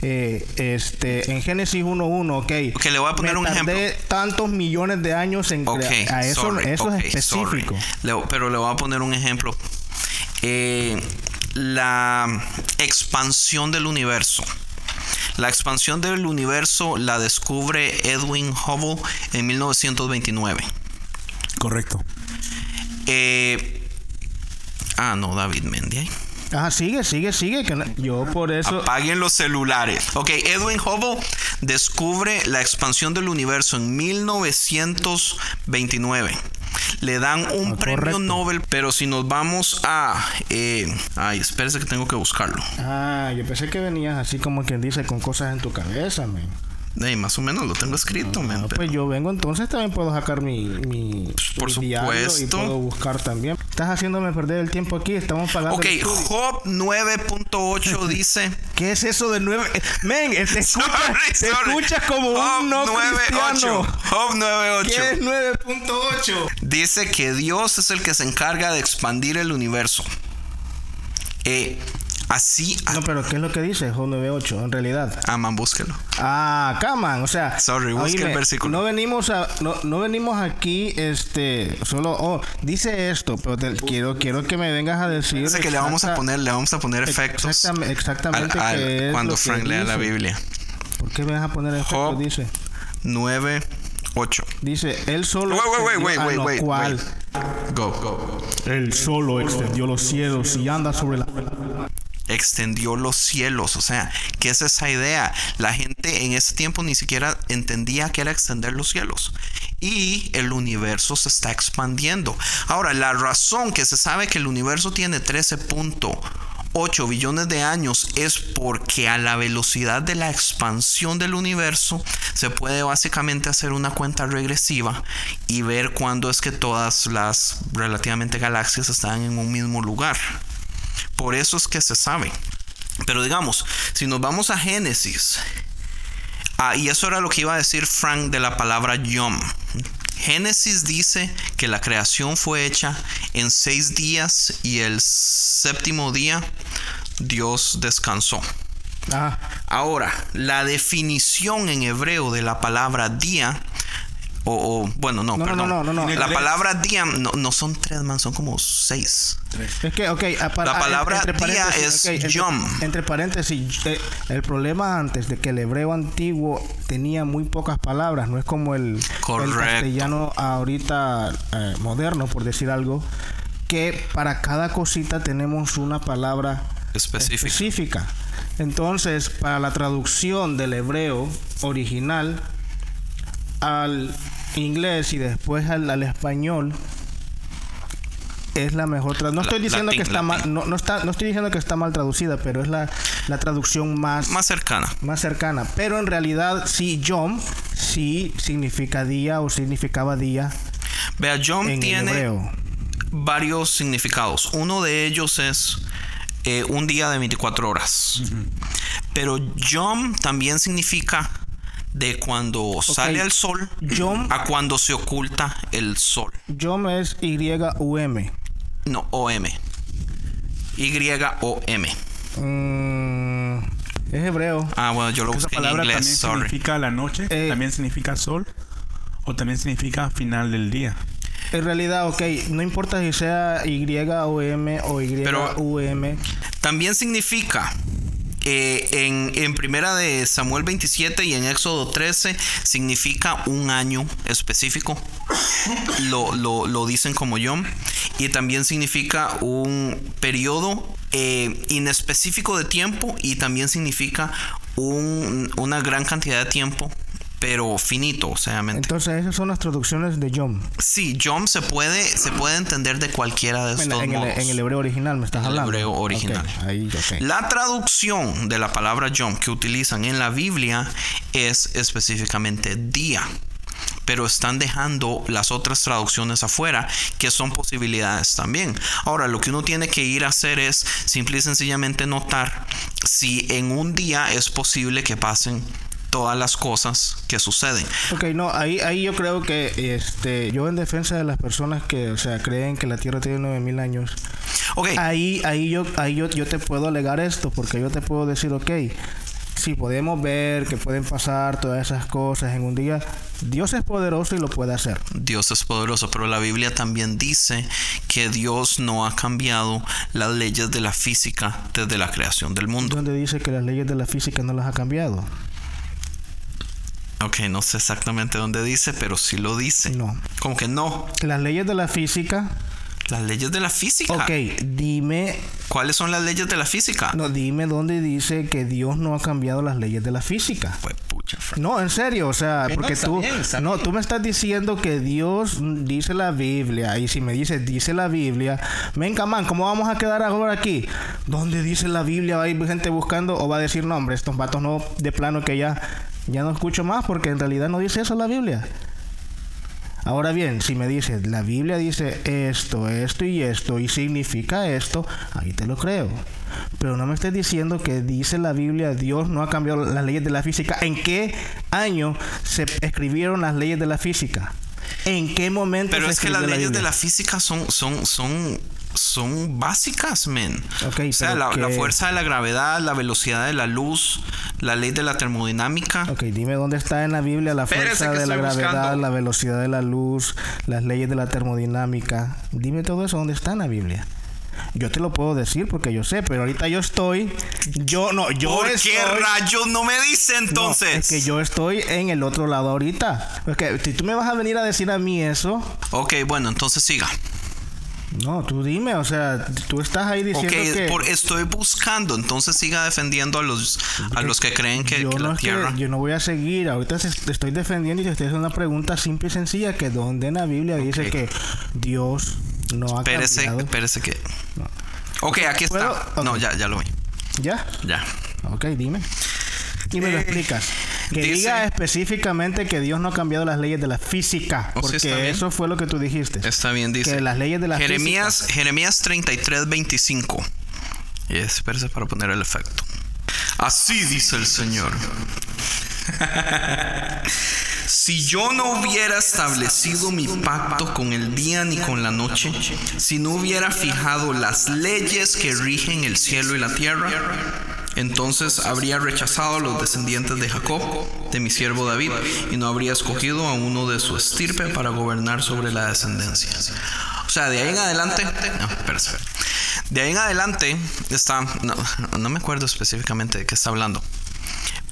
S1: eh, este, en Génesis 1.1, ok.
S5: Ok, le voy a poner
S1: me
S5: un
S1: tardé tantos millones de años en
S5: Ok,
S1: crear. A eso,
S5: sorry,
S1: eso es específico.
S5: Le- pero le voy a poner un ejemplo. Eh, la expansión del universo. La expansión del universo la descubre Edwin Hubble en 1929.
S6: Correcto.
S5: Eh, ah, no, David Mendy.
S1: Ajá, sigue, sigue, sigue. Que no- yo por eso.
S5: Apaguen los celulares. Ok, Edwin Hubble descubre la expansión del universo en 1929. Le dan un
S1: Ah,
S5: premio
S1: correcto.
S5: Nobel, pero si nos vamos a... eh, ay, espérese que tengo que buscarlo.
S1: Ah, yo pensé que venías así como quien dice con cosas en tu cabeza, man.
S5: Ey, más o menos lo tengo escrito, men,
S1: No,
S5: pero-
S1: pues yo vengo entonces también puedo sacar mi, mi,
S5: Por
S1: mi diario y
S5: supuesto.
S1: puedo buscar también. Estás haciéndome perder el tiempo aquí, estamos pagando.
S5: Ok. Job 9.8 dice...
S1: ¿Qué es eso de nueve? Men, te escuchas,
S5: Sorry,
S1: te
S5: sorry.
S1: escuchas como
S5: Job
S1: un no
S5: 9.8.
S1: cristiano.
S5: Job 9.8.
S1: ¿Qué es 9.8?
S5: Dice que Dios es el que se encarga de expandir el universo. Eh, así...
S1: No, pero ¿qué es lo que dice Job 9.8 en realidad?
S5: Ah, man, búsquelo.
S1: Ah, caman, o sea,
S5: Sorry, busque el versículo.
S1: No venimos a no, no venimos aquí este solo oh, dice esto, pero te- quiero quiero que me vengas a decir
S5: Dice que le vamos a poner, le vamos a poner efectos
S1: exactam- exactamente
S5: al- al-
S1: qué es
S5: cuando
S1: lo que
S5: Frank lea la. Biblia.
S1: ¿Por qué me vas a poner efectos?
S5: Job.
S1: Dice.
S5: 9, 8.
S1: Dice, él solo
S5: Wait, wait, wait, go, go.
S1: Él solo extendió los cielos y anda sobre la
S5: Extendió los cielos. O sea, ¿qué es esa idea? La gente en ese tiempo ni siquiera entendía que era extender los cielos. Y el universo se está expandiendo. Ahora, la razón que se sabe que el universo tiene 13.8 billones de años es porque a la velocidad de la expansión del universo se puede básicamente hacer una cuenta regresiva y ver cuándo es que todas las relativamente galaxias están en un mismo lugar. Por eso es que se sabe. Pero digamos, si nos vamos a Génesis, ah, y eso era lo que iba a decir Frank de la palabra Yom. Génesis dice que la creación fue hecha en seis días y el séptimo día Dios descansó.
S1: Ah,
S5: Ahora, la definición en hebreo de la palabra día, o, o- bueno, no,
S1: No, no,
S5: perdón.
S1: no, no, no.
S5: La palabra día no, no son tres, man, son como seis.
S1: es que, ok,
S5: La palabra día es
S1: ok, entre-
S5: yom.
S1: Entre, paréntesis, eh, el problema antes de que el hebreo antiguo tenía muy pocas palabras, no es como el, castellano ahorita eh, moderno, por decir algo, que para cada cosita tenemos una palabra
S5: Específica.
S1: específica. Entonces, para la traducción del hebreo original al inglés y después al, al español es la mejor traducción. No estoy diciendo que está mal, no, no está, no estoy diciendo que está mal traducida, pero es la, la traducción más,
S5: Más cercana.
S1: más cercana. Pero en realidad sí, Yom sí significa día o significaba día.
S5: Vea, Yom tiene
S1: hebreo.
S5: varios significados. Uno de ellos es eh, un día de 24 horas. Pero Yom también significa de cuando sale el sol
S1: Yom-
S5: a cuando se oculta el sol.
S1: Yom es Y-U-M.
S5: No, OM. Y-O-M.
S1: Mm, es hebreo.
S5: Ah, bueno, yo lo
S6: Esa
S5: busqué en
S6: palabra
S5: inglés,
S6: también
S5: sorry.
S6: significa la noche,
S1: Eh.
S6: también significa sol o también significa final del día.
S1: En realidad, ok, no importa si sea Y-O-M o Y-U-M.
S5: También significa en, en primera de Samuel 27 y en Éxodo 13 significa un año específico. Lo, lo- dicen como Yom. Y también significa un periodo eh, inespecífico de tiempo y también significa un- una gran cantidad de tiempo, pero finito, o sea, mente.
S1: Entonces, esas son las traducciones de Yom.
S5: Sí, Yom se puede, se puede entender de cualquiera de estos
S1: En, en el,
S5: modos.
S1: en el hebreo original me estás
S5: En el
S1: hablando.
S5: hebreo original.
S1: Ok, ahí, ok.
S5: La traducción de la palabra Yom que utilizan en la Biblia es específicamente día. Pero están dejando las otras traducciones afuera, que son posibilidades también. Ahora, lo que uno tiene que ir a hacer es simple y sencillamente notar si en un día es posible que pasen todas las cosas que suceden.
S1: Ok, no, ahí, ahí yo creo que este, yo en defensa de las personas que, o sea, creen que la Tierra tiene 9000 años,
S5: Ok,
S1: ahí, ahí, yo, ahí yo, yo te puedo alegar esto, porque yo te puedo decir, ok, si podemos ver que pueden pasar todas esas cosas en un día, Dios es poderoso y lo puede hacer.
S5: Dios es poderoso, pero la Biblia también dice que Dios no ha cambiado las leyes de la física desde la creación del mundo.
S1: Donde dice que las leyes de la física no las ha cambiado.
S5: Ok, no sé exactamente dónde dice, pero sí lo dice.
S1: No.
S5: Como que no.
S1: Las leyes de la física,
S5: Las leyes de la física.
S1: ok, dime,
S5: ¿Cuáles son las leyes de la física?
S1: no, dime dónde dice que Dios no ha cambiado las leyes de la física.
S5: Pues pucha, Frank.
S1: No, en serio, o sea,
S5: no,
S1: porque
S5: está
S1: tú,
S5: bien, está
S1: no,
S5: bien.
S1: tú me estás diciendo que Dios dice la Biblia y si me dices dice la Biblia, venga man, ¿cómo vamos a quedar ahora aquí? ¿Dónde dice la Biblia? Va a ir gente buscando o va a decir, no, hombre, estos vatos no, de plano que ya, ya no escucho más porque en realidad no dice eso la Biblia. Ahora bien, si me dices, la Biblia dice esto, esto y esto, y significa esto, ahí te lo creo. Pero no me estés diciendo que dice la Biblia, Dios no ha cambiado las leyes de la física. ¿En qué año se escribieron las leyes de la física? ¿En qué momento
S5: Pero
S1: se
S5: es que las
S1: escribió
S5: leyes de
S1: Biblia?
S5: la física son, son, son, son básicas, men.
S1: Ok,
S5: o sea, la, la fuerza de la gravedad, la velocidad de la luz, la ley de la termodinámica.
S1: Ok, dime dónde está en la Biblia la fuerza de la gravedad,
S5: buscando.
S1: la velocidad de la luz, las leyes de la termodinámica. Dime todo eso, ¿dónde está en la Biblia? Yo te lo puedo decir porque yo sé, pero ahorita yo estoy, yo no, yo
S5: ¿Por
S1: estoy,
S5: qué rayos no me dice
S1: No,
S5: entonces?
S1: es que yo estoy en el otro lado ahorita. Porque si tú me vas a venir a decir a mí eso,
S5: Ok, bueno, entonces siga.
S1: no, tú dime, o sea, tú estás ahí diciendo que
S5: por, estoy buscando, entonces siga defendiendo a los, a los que creen que,
S1: yo
S5: que
S1: no
S5: la
S1: es que-
S5: Tierra...
S1: yo no voy a seguir. Ahorita te estoy defendiendo y te estoy haciendo una pregunta simple y sencilla que donde en la Biblia dice que Dios no ha
S5: Espérese,
S1: cambiado.
S5: espérese que... Ok, aquí está. No, ya, ya lo vi.
S1: ¿Ya?
S5: Ya.
S1: Ok, dime. Y me lo
S5: Eh,
S1: explicas. Que
S5: dice-
S1: diga específicamente que Dios no ha cambiado las leyes de la física.
S5: Oh, sí,
S1: Porque eso fue lo que tú dijiste.
S5: Está bien, dice.
S1: Que las leyes de la
S5: Jeremías, Jeremías 33, 25. Y espérese para poner el efecto. Así dice el Señor. Si yo no hubiera establecido mi pacto con el día ni con la noche, si no hubiera fijado las leyes que rigen el cielo y la tierra, entonces habría rechazado a los descendientes de Jacob, de mi siervo David, y no habría escogido a uno de su estirpe para gobernar sobre la descendencia. O sea, de ahí en adelante, no. De ahí en adelante está, no me acuerdo específicamente de qué está hablando.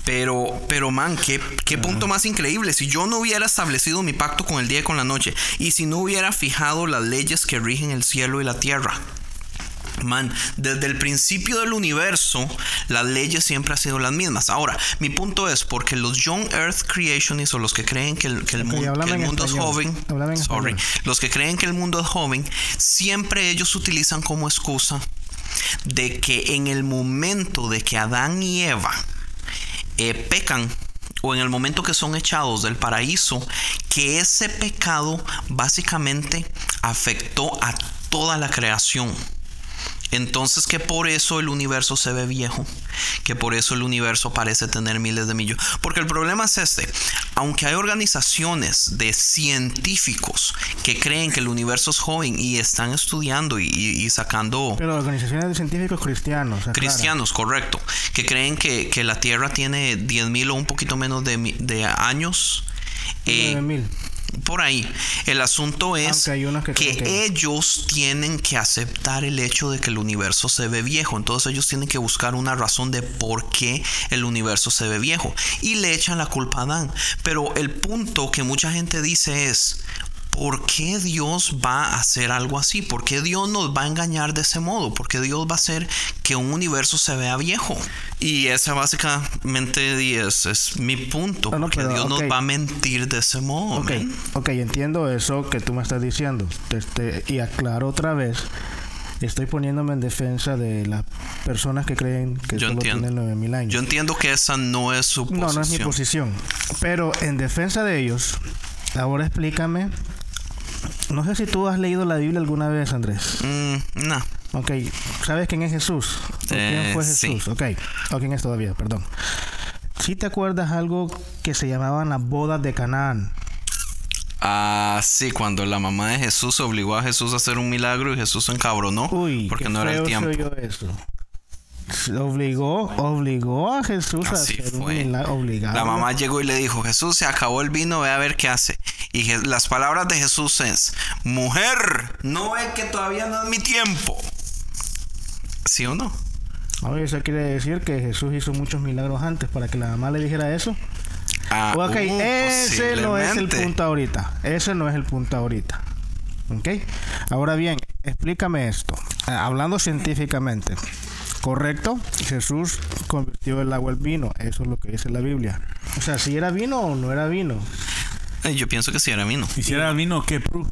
S5: Pero, pero man, ¿qué, qué punto más increíble. Si yo no hubiera establecido mi pacto con el día y con la noche, y si no hubiera fijado las leyes que rigen el cielo y la tierra. Man, desde el principio del universo, las leyes siempre han sido las mismas. Ahora, mi punto es porque los Young Earth Creationists o los que creen que el, que el que mundo es joven, sorry, los que creen que el mundo es joven, siempre ellos utilizan como excusa de que en el momento de que Adán y Eva eh, pecan o en el momento que son echados del paraíso, que ese pecado básicamente afectó a toda la creación. Entonces que por eso el universo se ve viejo, que por eso el universo parece tener miles de millones. Porque el problema es este, aunque hay organizaciones de científicos que creen que el universo es joven y están estudiando y, sacando...
S1: Pero organizaciones de científicos cristianos.
S5: Cristianos, correcto. Que creen que, que la Tierra tiene 10.000 o un poquito menos de, años. Eh,
S1: 9000.
S5: Por ahí. El asunto es
S1: que-
S5: ellos tienen que aceptar el hecho de que el universo se ve viejo. Entonces ellos tienen que buscar una razón de por qué el universo se ve viejo. Y le echan la culpa a Adán. Pero el punto que mucha gente dice es... ¿Por qué Dios va a hacer algo así? ¿Por qué Dios nos va a engañar de ese modo? ¿Por qué Dios va a hacer que un universo se vea viejo? Y esa básicamente es, es mi punto.
S1: No,
S5: porque
S1: pero,
S5: Dios nos va a mentir de ese modo.
S1: Ok,
S5: man.
S1: ok, entiendo eso que tú me estás diciendo. Este, y aclaro otra vez. Estoy poniéndome en defensa de las personas que creen que
S5: Yo
S1: solo
S5: entiendo.
S1: tienen 9000 años.
S5: Yo entiendo que esa no es su posición.
S1: No, no es mi posición. Pero en defensa de ellos, ahora explícame. No sé si tú has leído la Biblia alguna vez, Andrés.
S5: Mm, no.
S1: Ok, ¿sabes quién es Jesús? ¿O ¿Quién
S5: Eh,
S1: fue
S5: sí.
S1: Jesús? Ok, o quién es todavía, perdón. ¿Sí te acuerdas algo que se llamaban las bodas de Canaán?
S5: Ah, sí, cuando la mamá de Jesús obligó a Jesús a hacer un milagro y Jesús se encabronó
S1: Uy,
S5: porque no era el tiempo.
S1: eso. Obligó, obligó a Jesús a
S5: Así
S1: hacer un
S5: fue.
S1: milagro. Obligado.
S5: La mamá llegó y le dijo, Jesús, se acabó el vino, ve a ver qué hace. Y las palabras de Jesús es, mujer, no ve que todavía no es mi tiempo. ¿Sí o no?
S1: Oye, eso quiere decir que Jesús hizo muchos milagros antes para que la mamá le dijera eso.
S5: Ah,
S1: Ok,
S5: uh,
S1: ese no es el punto ahorita. Ese no es el punto ahorita. Ok. Ahora bien, explícame esto. Eh, hablando científicamente. Correcto, Jesús convirtió el agua en vino. Eso es lo que dice la Biblia. O sea, si era vino o no era vino.
S5: Eh, Yo pienso que sí era vino.
S6: Hiciera vino, ¿qué proof?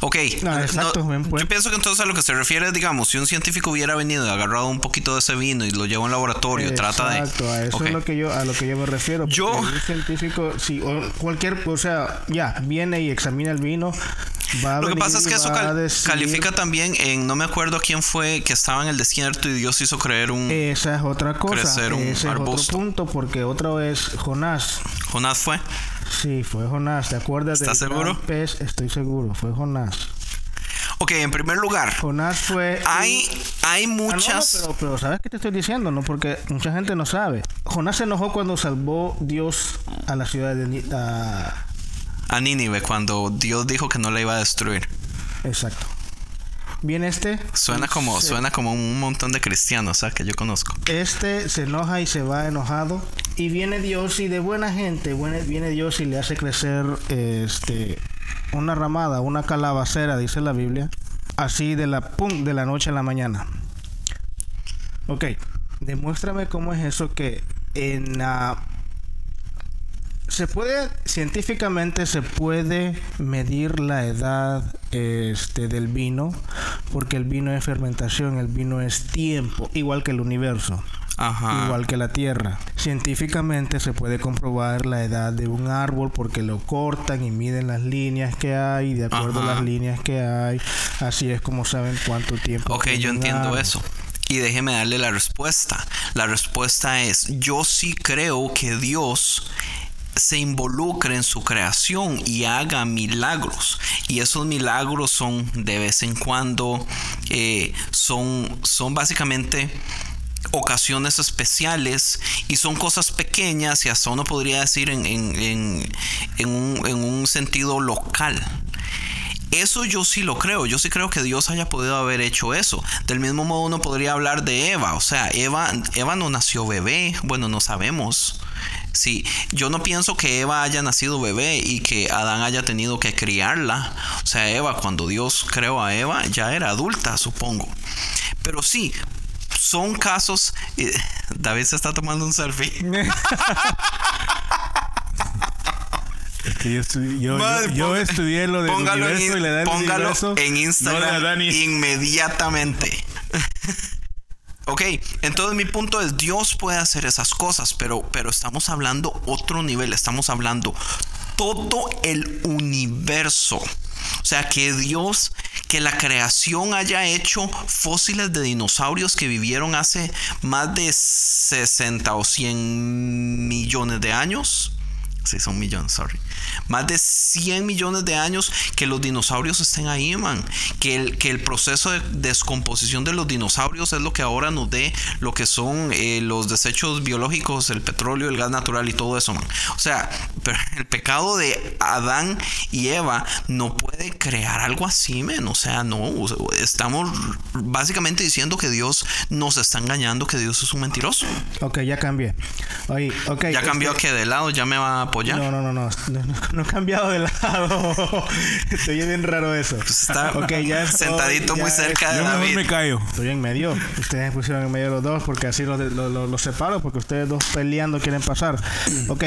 S5: Ok,
S1: No,
S5: no, yo pienso que entonces a lo que se refiere digamos, si un científico hubiera venido y agarrado un poquito de ese vino y lo lleva a un laboratorio, trata de...
S1: Exacto, a eso es lo que yo, a lo que yo me refiero.
S5: Yo-
S1: un científico, si o cualquier, o sea, ya viene y examina el vino, va a
S5: Lo que
S1: venir
S5: pasa es que eso cal-
S1: decir-
S5: califica también en, no me acuerdo quién fue, que estaba en el desierto y Dios hizo creer un...
S1: Esa es otra cosa.
S5: crecer un
S1: Ese es otro
S5: arbusto.
S1: punto, porque otro es Jonás.
S5: Jonás fue.
S1: Sí, fue Jonás. ¿Te acuerdas
S5: ¿Estás
S1: del
S5: seguro?
S1: pez? Estoy seguro, fue Jonás.
S5: Ok, en primer lugar,
S1: Jonás fue.
S5: hay, hay
S1: Ah, no, no,
S5: muchas...
S1: pero, pero ¿sabes qué te estoy diciendo? No, porque mucha gente no sabe. Jonás se enojó cuando salvó Dios a la ciudad de. Ni- a-
S5: A Nínive, cuando Dios dijo que no la iba a destruir.
S1: Exacto. Viene este.
S5: Suena como,
S1: se-
S5: suena como un montón de cristianos, ¿sabes? Que yo conozco.
S1: Este se enoja y se va enojado. Y viene Dios y de buena gente, viene Dios y le hace crecer este una ramada, una calabacera, dice la Biblia. Así de la pum, de la noche a la mañana. Ok, demuéstrame cómo es eso que en la se puede científicamente se puede medir la edad este del vino porque el vino es fermentación, el vino es tiempo, igual que el universo,
S5: Ajá.
S1: igual que la tierra. Científicamente se puede comprobar la edad de un árbol porque lo cortan y miden las líneas que hay, de acuerdo
S5: Ajá.
S1: a las líneas que hay, así es como saben cuánto tiempo.
S5: Ok, yo entiendo
S1: árbol.
S5: eso. Y déjeme darle la respuesta. La respuesta es, yo sí creo que Dios se involucre en su creación y haga milagros. Y esos milagros son de vez en cuando, eh, son, son básicamente ocasiones especiales y son cosas pequeñas y hasta uno podría decir en, en- en- en un, en un sentido local. Eso yo sí lo creo. Yo sí creo que Dios haya podido haber hecho eso. Del mismo modo uno podría hablar de Eva. O sea, Eva, Eva no nació bebé. Bueno, no sabemos. Sí, yo no pienso que Eva haya nacido bebé y que Adán haya tenido que criarla. O sea, Eva, cuando Dios creó a Eva, ya era adulta, supongo. Pero sí, son casos. eh, David se está tomando un selfie.
S6: Yo, estudié, yo,
S5: Madre,
S6: yo- yo
S5: ponga-
S6: estudié lo del
S5: póngalo
S6: universo y la edad del
S5: póngalo
S6: universo.
S5: en
S6: no de
S5: Instagram
S6: y-
S5: inmediatamente. Ok, entonces mi punto es, Dios puede hacer esas cosas, pero, pero estamos hablando otro nivel, estamos hablando todo el universo. O sea, que Dios, que la creación haya hecho fósiles de dinosaurios que vivieron hace más de 60 o 100 millones de años. Sí, son millones, sorry. Más de 100 millones de años que los dinosaurios estén ahí, man. Que el, que el proceso de descomposición de los dinosaurios es lo que ahora nos dé lo que son eh, los desechos biológicos, el petróleo, el gas natural y todo eso, man. O sea, pero el pecado de Adán y Eva no puede crear algo así, man. O sea, no. Estamos básicamente diciendo que Dios nos está engañando, que Dios es un mentiroso.
S1: Ok, ya cambié. Oye, okay,
S5: ya cambió
S1: este-
S5: que de lado, ya me va a apoyar.
S1: No, no, no, no, no, no, he cambiado de lado. Estoy bien raro eso.
S5: Pues está
S1: Ok, ya estoy-
S5: sentadito
S1: ya
S5: muy cerca de
S6: Yo
S5: David.
S6: me callo.
S1: Estoy en medio. Ustedes pusieron en medio los dos porque así los, los, los- los separo porque ustedes dos peleando quieren pasar. Ok,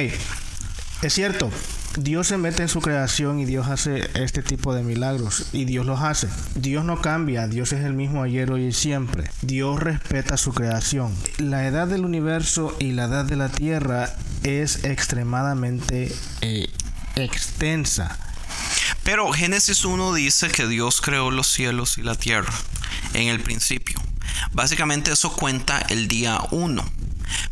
S1: es cierto. Dios se mete en su creación y Dios hace este tipo de milagros y Dios los hace. Dios no cambia, Dios es el mismo ayer, hoy y siempre. Dios respeta su creación. La edad del universo y la edad de la tierra es extremadamente eh, extensa.
S5: Pero Génesis 1 dice que Dios creó los cielos y la tierra en el principio. Básicamente eso cuenta el día 1.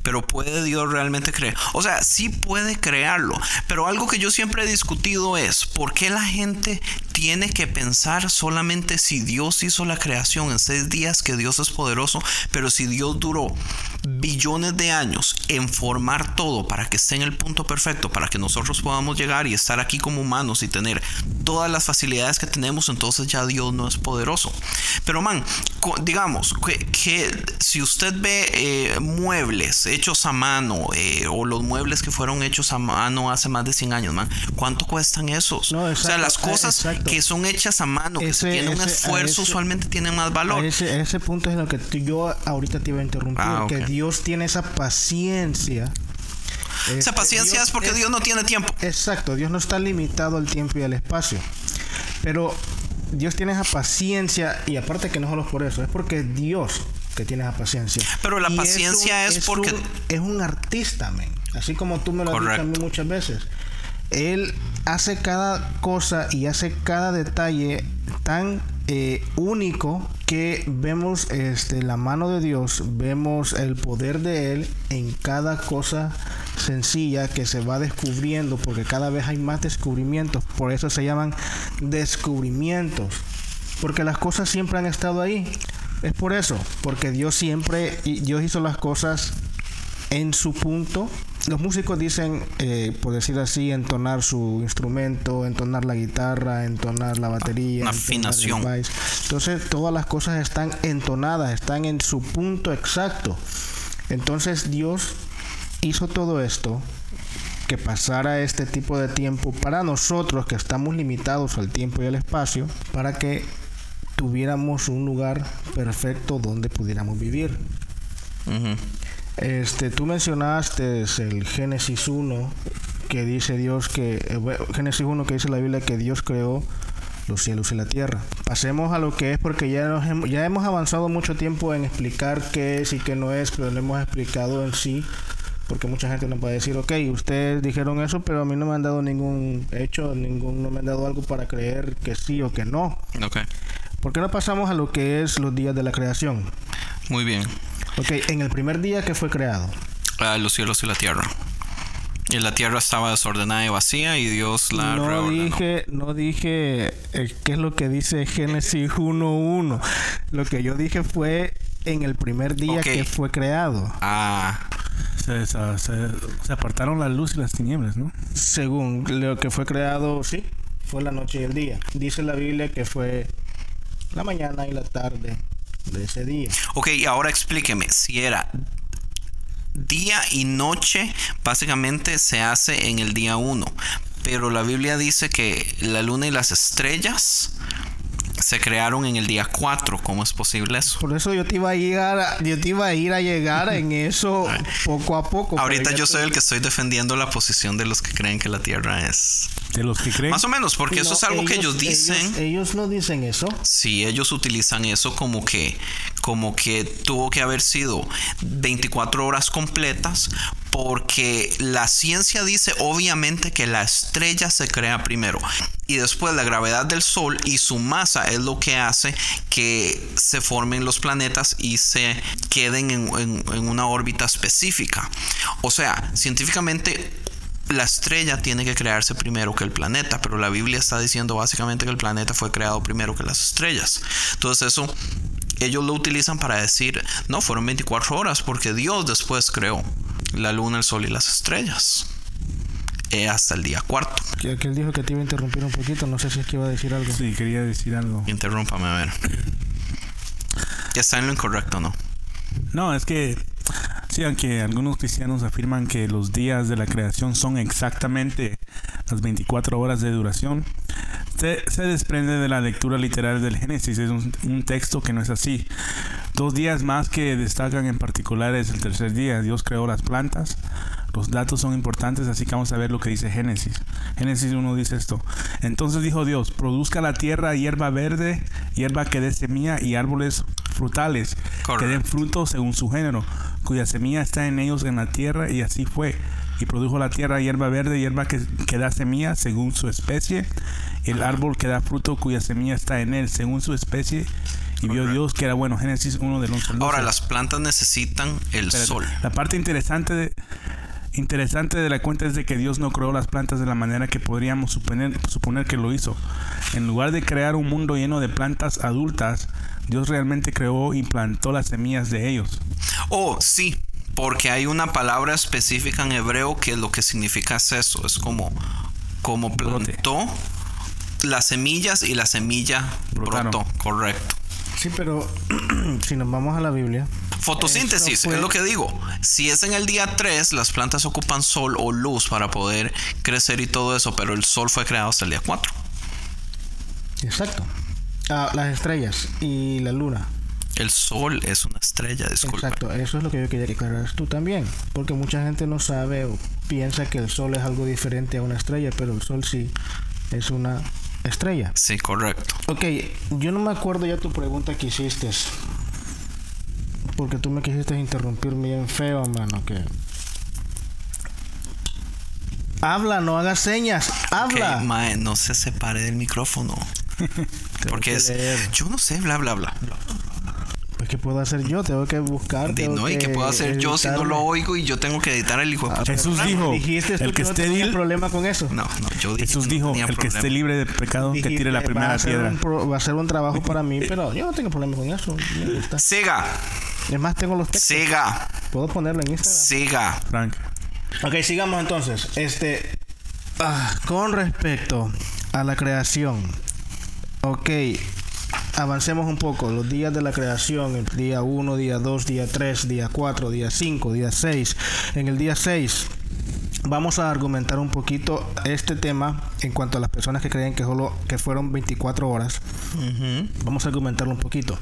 S5: Pero puede Dios realmente creer. O sea, sí puede crearlo. Pero algo que yo siempre he discutido es por qué la gente tiene que pensar solamente si Dios hizo la creación en seis días, que Dios es poderoso. Pero si Dios duró billones de años en formar todo para que esté en el punto perfecto, para que nosotros podamos llegar y estar aquí como humanos y tener todas las facilidades que tenemos, entonces ya Dios no es poderoso. Pero man, digamos que, que si usted ve eh, muebles hechos a mano eh, o los muebles que fueron hechos a mano hace más de 100 años, man, ¿cuánto cuestan esos?
S1: No,
S5: o sea,
S1: exacto,
S5: las cosas
S1: exacto.
S5: que son hechas a mano, que se
S1: Ese-
S5: tiene un
S1: ese- a
S5: esfuerzo,
S1: ese-
S5: usualmente tienen más valor.
S1: ese, ese punto es en lo que tú- yo ahorita te iba a interrumpir,
S5: Ah,
S1: que Dios tiene esa paciencia.
S5: Esa
S1: Este,
S5: paciencia
S1: Dios
S5: es porque Dios no tiene tiempo.
S1: Exacto, Dios no está limitado al tiempo y al espacio. Pero Dios tiene esa paciencia y aparte que no solo es por eso, es porque Dios que tiene esa paciencia.
S5: Pero la
S1: Y
S5: paciencia es porque-
S1: un- es un artista, men. Así como tú me lo has dicho a mí muchas veces. Él hace cada cosa y hace cada detalle tan eh, único que vemos este, la mano de Dios, vemos el poder de Él en cada cosa sencilla que se va descubriendo, porque cada vez hay más descubrimientos, por eso se llaman descubrimientos, porque las cosas siempre han estado ahí. Es por eso, porque Dios siempre, Dios hizo las cosas en su punto. Los músicos dicen, eh, por decir así, entonar su instrumento, entonar la guitarra, entonar la batería,
S5: Una
S1: el
S5: afinación.
S1: Entonces todas las cosas están entonadas, están en su punto exacto. Entonces Dios hizo todo esto que pasara este tipo de tiempo para nosotros que estamos limitados al tiempo y al espacio para que tuviéramos un lugar perfecto donde pudiéramos vivir.
S5: Ujú.
S1: Este, tú mencionaste el Génesis 1 que dice Dios que eh, Génesis 1 que dice la Biblia que Dios creó los cielos y la tierra. Pasemos a lo que es porque ya nos hemos, ya hemos avanzado mucho tiempo en explicar qué es y qué no es, pero no hemos explicado en sí porque mucha gente nos va a decir, ok, ustedes dijeron eso, pero a mí no me han dado ningún hecho, ningún, no me han dado algo para creer que sí o que no.
S5: Ok,
S1: ¿Por qué no pasamos a lo que es los días de la creación?
S5: muy bien.
S1: Ok, en el primer día que fue creado,
S5: Ah, los cielos y la tierra. Y la tierra estaba desordenada y vacía y Dios la
S1: no
S5: reordenó.
S1: dije, no dije eh, qué es lo que dice Génesis 1.1. Lo que yo dije fue en el primer día que fue creado.
S5: Ah,
S6: Se, se- se- se apartaron la luz y las tinieblas, ¿no?
S1: Según lo que fue creado, sí, fue la noche y el día. Dice la Biblia que fue la mañana y la tarde de ese día.
S5: ok, ahora explíqueme. Si era día y noche, básicamente se hace en el día 1. Pero la Biblia dice que la luna y las estrellas se crearon en el día 4. ¿Cómo es posible eso?
S1: Por eso yo te iba a llegar, a- yo te iba a ir a llegar en eso poco a poco.
S5: Ahorita yo soy el que estoy defendiendo la posición de los que creen que la Tierra es...
S6: De los que creen.
S5: Más o menos, porque eso es algo que ellos dicen.
S1: Ellos, ellos no dicen eso.
S5: Sí, ellos utilizan eso como que, como que tuvo que haber sido 24 horas completas, porque la ciencia dice obviamente que la estrella se crea primero y después la gravedad del Sol y su masa es lo que hace que se formen los planetas y se queden en, una órbita específica. O sea, científicamente la estrella tiene que crearse primero que el planeta, pero la Biblia está diciendo básicamente que el planeta fue creado primero que las estrellas. Entonces eso ellos lo utilizan para decir, no, fueron 24 horas porque Dios después creó la luna, el sol y las estrellas. Eh, hasta el día cuarto.
S1: Que aquel dijo que te iba a interrumpir un poquito. No sé si es que iba a decir algo.
S6: Sí, quería decir algo.
S5: Interrúmpame a ver. Está en lo incorrecto, ¿no?
S6: No, es que sí, aunque algunos cristianos afirman que los días de la creación son exactamente las 24 horas de duración, se, se desprende de la lectura literal del Génesis. Es un, un texto que no es así. Dos días más que destacan en particular es el tercer día. Dios creó las plantas. Los datos son importantes, así que vamos a ver lo que dice Génesis. Génesis 1 dice esto. Entonces dijo Dios, produzca la tierra hierba verde, hierba que dé semilla y árboles frutales que den fruto según su género, cuya semilla está en ellos en la tierra, y así fue. Y produjo la tierra hierba verde, hierba que, que da semilla según su especie, el árbol que da fruto cuya semilla está en él según su especie, y vio. Dios que era bueno. Génesis 1 del 11 al 12.
S5: Ahora, las plantas necesitan el sol.
S6: La parte interesante de, interesante de la cuenta es de que Dios no creó las plantas de la manera que podríamos suponer, suponer que lo hizo. En lugar de crear un mundo lleno de plantas adultas, Dios realmente creó y plantó las semillas de ellos.
S5: Oh, sí, porque hay una palabra específica en hebreo que lo que significa es eso, es como, como
S6: Brote.
S5: plantó las semillas y la semilla
S6: Brotaron.
S5: brotó, correcto.
S1: Sí, pero si nos vamos a la Biblia,
S5: Fotosíntesis,
S1: fue-
S5: es lo que digo. Si es en el día 3, las plantas ocupan sol o luz para poder crecer y todo eso, pero el sol fue creado hasta el día 4.
S1: exacto. Ah, las estrellas y la luna.
S5: El sol es una estrella, disculpa.
S1: Exacto, eso es lo que yo quería que aclararas tú también. Porque mucha gente no sabe o piensa que el sol es algo diferente a una estrella, pero el sol sí es una estrella.
S5: Sí, correcto.
S1: Ok, yo no me acuerdo ya tu pregunta que hiciste. Porque tú me quisiste interrumpir bien feo, mano. Que... Habla, no hagas señas. Habla.
S5: Mae, no se separe del micrófono. Porque
S1: que
S5: es.
S1: leer.
S5: Yo no sé, bla, bla, bla.
S1: ¿Qué puedo hacer yo? Tengo que buscar.
S5: De,
S1: tengo
S5: no, ¿y qué puedo hacer yo si no
S1: editarme.
S5: lo oigo y yo tengo que editar el hijo de
S1: Ah,
S6: Jesús dijo,
S1: Dijiste
S6: el que
S1: no
S6: esté dil-
S1: problema con eso.
S5: No, no, yo dije
S6: Jesús
S5: que no
S6: dijo, el que
S5: problema.
S6: esté libre de pecado, que
S1: Dijiste,
S6: tire la primera piedra.
S1: pro- va a ser un trabajo para mí, pero yo no tengo problema con eso. me gusta.
S5: Siga,
S1: Es más, tengo los textos.
S5: siga,
S1: Puedo ponerlo en Instagram.
S5: siga.
S6: Frank.
S1: Ok, sigamos entonces. Este, ah, con respecto a la creación. Ok, avancemos un poco. Los días de la creación, el día 1, día 2, día 3, día 4, día 5, día 6. En el día 6 vamos a argumentar un poquito este tema en cuanto a las personas que creen que solo que fueron 24 horas. Vamos a argumentarlo un poquito.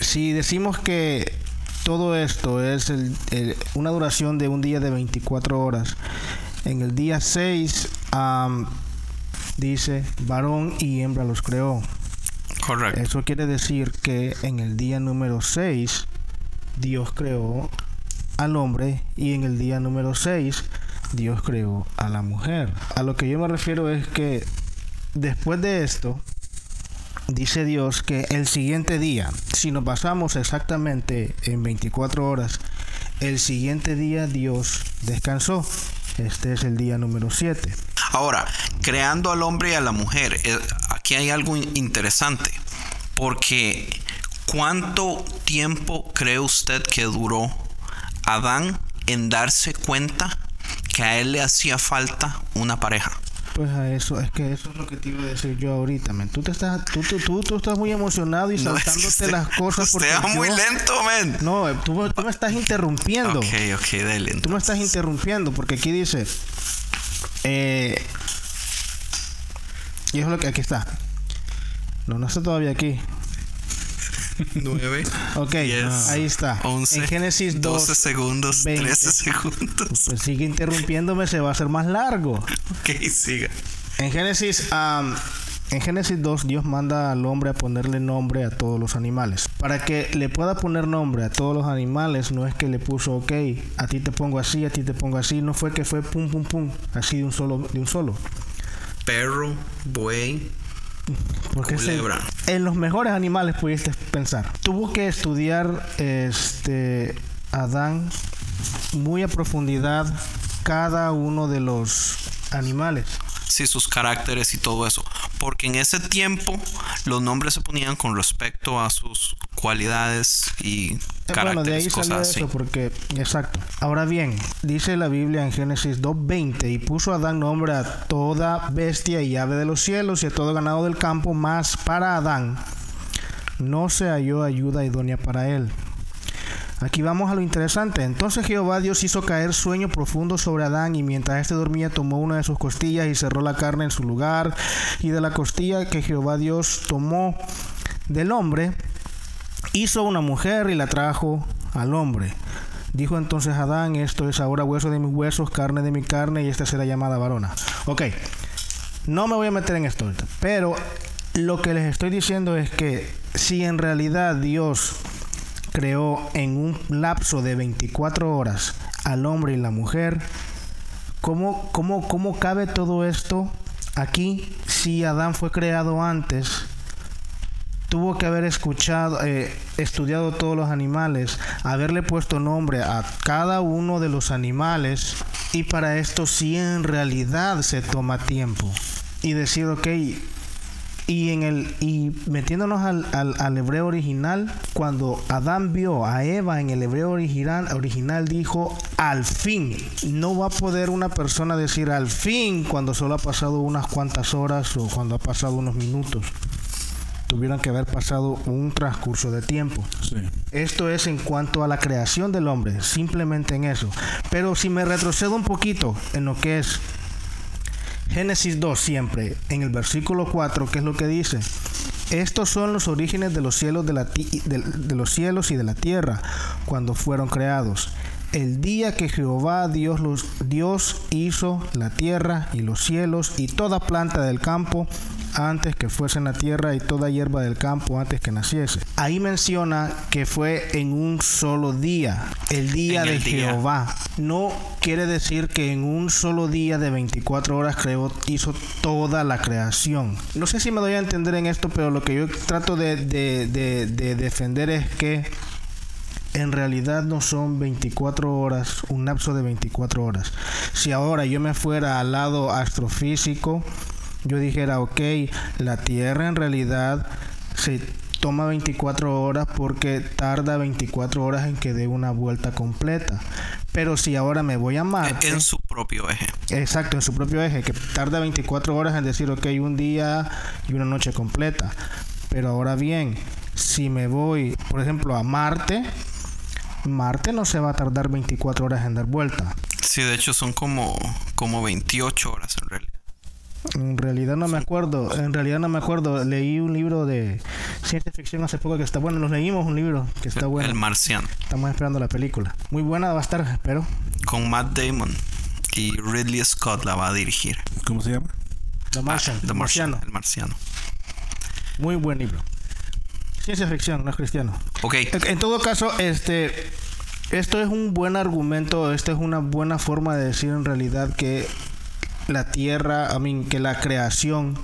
S1: Si decimos que todo esto es el- el- una duración de un día de 24 horas, en el día 6 am, dice varón y hembra los creó.
S5: Correcto.
S1: Eso quiere decir que en el día número 6 Dios creó al hombre y en el día número 6 Dios creó a la mujer. A lo que yo me refiero es que después de esto dice Dios que el siguiente día, si nos basamos exactamente en 24 horas, el siguiente día Dios descansó. Este es el día número 7.
S5: Ahora, creando al hombre y a la mujer, eh, aquí hay algo in- interesante, porque ¿cuánto tiempo cree usted que duró Adán en darse cuenta que a él le hacía falta una pareja?
S1: Pues a eso, es que eso es lo que te iba a decir yo ahorita, men. Tú te estás, tú, tú, tú, tú estás muy emocionado y
S5: No, es que
S1: saltándote
S5: usted-
S1: las cosas
S5: Usted va
S1: porque
S5: muy
S1: yo-
S5: lento, men.
S1: No, eh, tú, tú me estás interrumpiendo.
S5: Ok, ok, dele.
S1: Tú me estás
S5: entonces.
S1: interrumpiendo porque aquí dice. Eh, y es lo que aquí está. No, no está todavía aquí.
S5: 9.
S1: Ok,
S5: 10,
S1: ahí está.
S5: 11.
S1: en Génesis 2.
S5: 12 segundos.
S1: 20.
S5: 13 segundos.
S1: Pues sigue interrumpiéndome, se va a hacer más largo.
S5: Ok, siga.
S1: En Génesis, am, en Génesis 2, Dios manda al hombre a ponerle nombre a todos los animales. Para que le pueda poner nombre a todos los animales, no es que le puso, ok, a ti te pongo así, a ti te pongo así. No fue que fue pum, pum, pum, así de un solo. De un solo.
S5: Perro, buey.
S1: Porque en los mejores animales pudiste pensar. Tuvo que estudiar este Adán muy a profundidad cada uno de los animales.
S5: Sí, sus caracteres y todo eso. Porque en ese tiempo los nombres se ponían con respecto a sus cualidades y
S1: Eh. Bueno, de ahí
S5: cosas
S1: salió
S5: así.
S1: eso, porque, exacto. Ahora bien, dice la Biblia en Génesis 2.20, y puso Adán nombre a toda bestia y ave de los cielos y a todo ganado del campo, más para Adán no se halló ayuda idónea para él. Aquí vamos a lo interesante. Entonces Jehová Dios hizo caer sueño profundo sobre Adán y mientras éste dormía tomó una de sus costillas y cerró la carne en su lugar y de la costilla que Jehová Dios tomó del hombre hizo una mujer y la trajo al hombre. Dijo entonces Adán, esto es ahora hueso de mis huesos, carne de mi carne, y esta será llamada varona. Ok, no me voy a meter en esto pero lo que les estoy diciendo es que si en realidad Dios creó en un lapso de 24 horas al hombre y la mujer, ¿cómo, cómo, cómo cabe todo esto aquí si Adán fue creado antes? Tuvo que haber escuchado, eh, estudiado todos los animales, haberle puesto nombre a cada uno de los animales y para esto sí en realidad se toma tiempo y decir, ok, y en el y metiéndonos al, al, al hebreo original, cuando Adán vio a Eva en el hebreo original, original dijo al fin. No va a poder una persona decir al fin cuando solo ha pasado unas cuantas horas o cuando ha pasado unos minutos tuvieran que haber pasado un transcurso de tiempo.
S6: Sí.
S1: Esto es en cuanto a la creación del hombre, simplemente en eso. Pero si me retrocedo un poquito en lo que es Génesis 2 siempre, en el versículo 4, ¿qué es lo que dice? Estos son los orígenes de los cielos de, la de- de los cielos y de la tierra cuando fueron creados. El día que Jehová Dios, los, Dios hizo la tierra y los cielos y toda planta del campo antes que fuese la tierra y toda hierba del campo antes que naciese. Ahí menciona que fue en un solo día, el día
S5: En
S1: de
S5: el día.
S1: Jehová. No quiere decir que en un solo día de 24 horas creó, hizo toda la creación. No sé si me doy a entender en esto, pero lo que yo trato de, de- de- de defender es que en realidad no son 24 horas, un lapso de 24 horas. Si ahora yo me fuera al lado astrofísico, yo dijera, ok, la Tierra en realidad se toma 24 horas porque tarda 24 horas en que dé una vuelta completa. Pero si ahora me voy a Marte,
S5: En su propio eje.
S1: Exacto, en su propio eje, que tarda 24 horas en decir, ok, un día y una noche completa. Pero ahora bien, si me voy, por ejemplo, a Marte, Marte no se va a tardar 24 horas en dar vuelta.
S5: Sí, de hecho son como, como 28 horas en realidad.
S1: En realidad no me acuerdo, en realidad no me acuerdo. Leí un libro de ciencia ficción hace poco que está bueno. Nos leímos un libro que está
S5: El
S1: bueno.
S5: marciano.
S1: Estamos esperando la película. Muy buena va a estar, espero.
S5: Con Matt Damon. Y Ridley Scott la va a dirigir.
S6: ¿Cómo se llama?
S1: The Martian,
S5: The Martian,
S1: Marciano.
S5: El marciano.
S1: Muy buen libro. Ciencia ficción, no es cristiano.
S5: Ok.
S1: En todo caso, este, esto es un buen argumento, esta es una buena forma de decir en realidad que la tierra, I mean, que la creación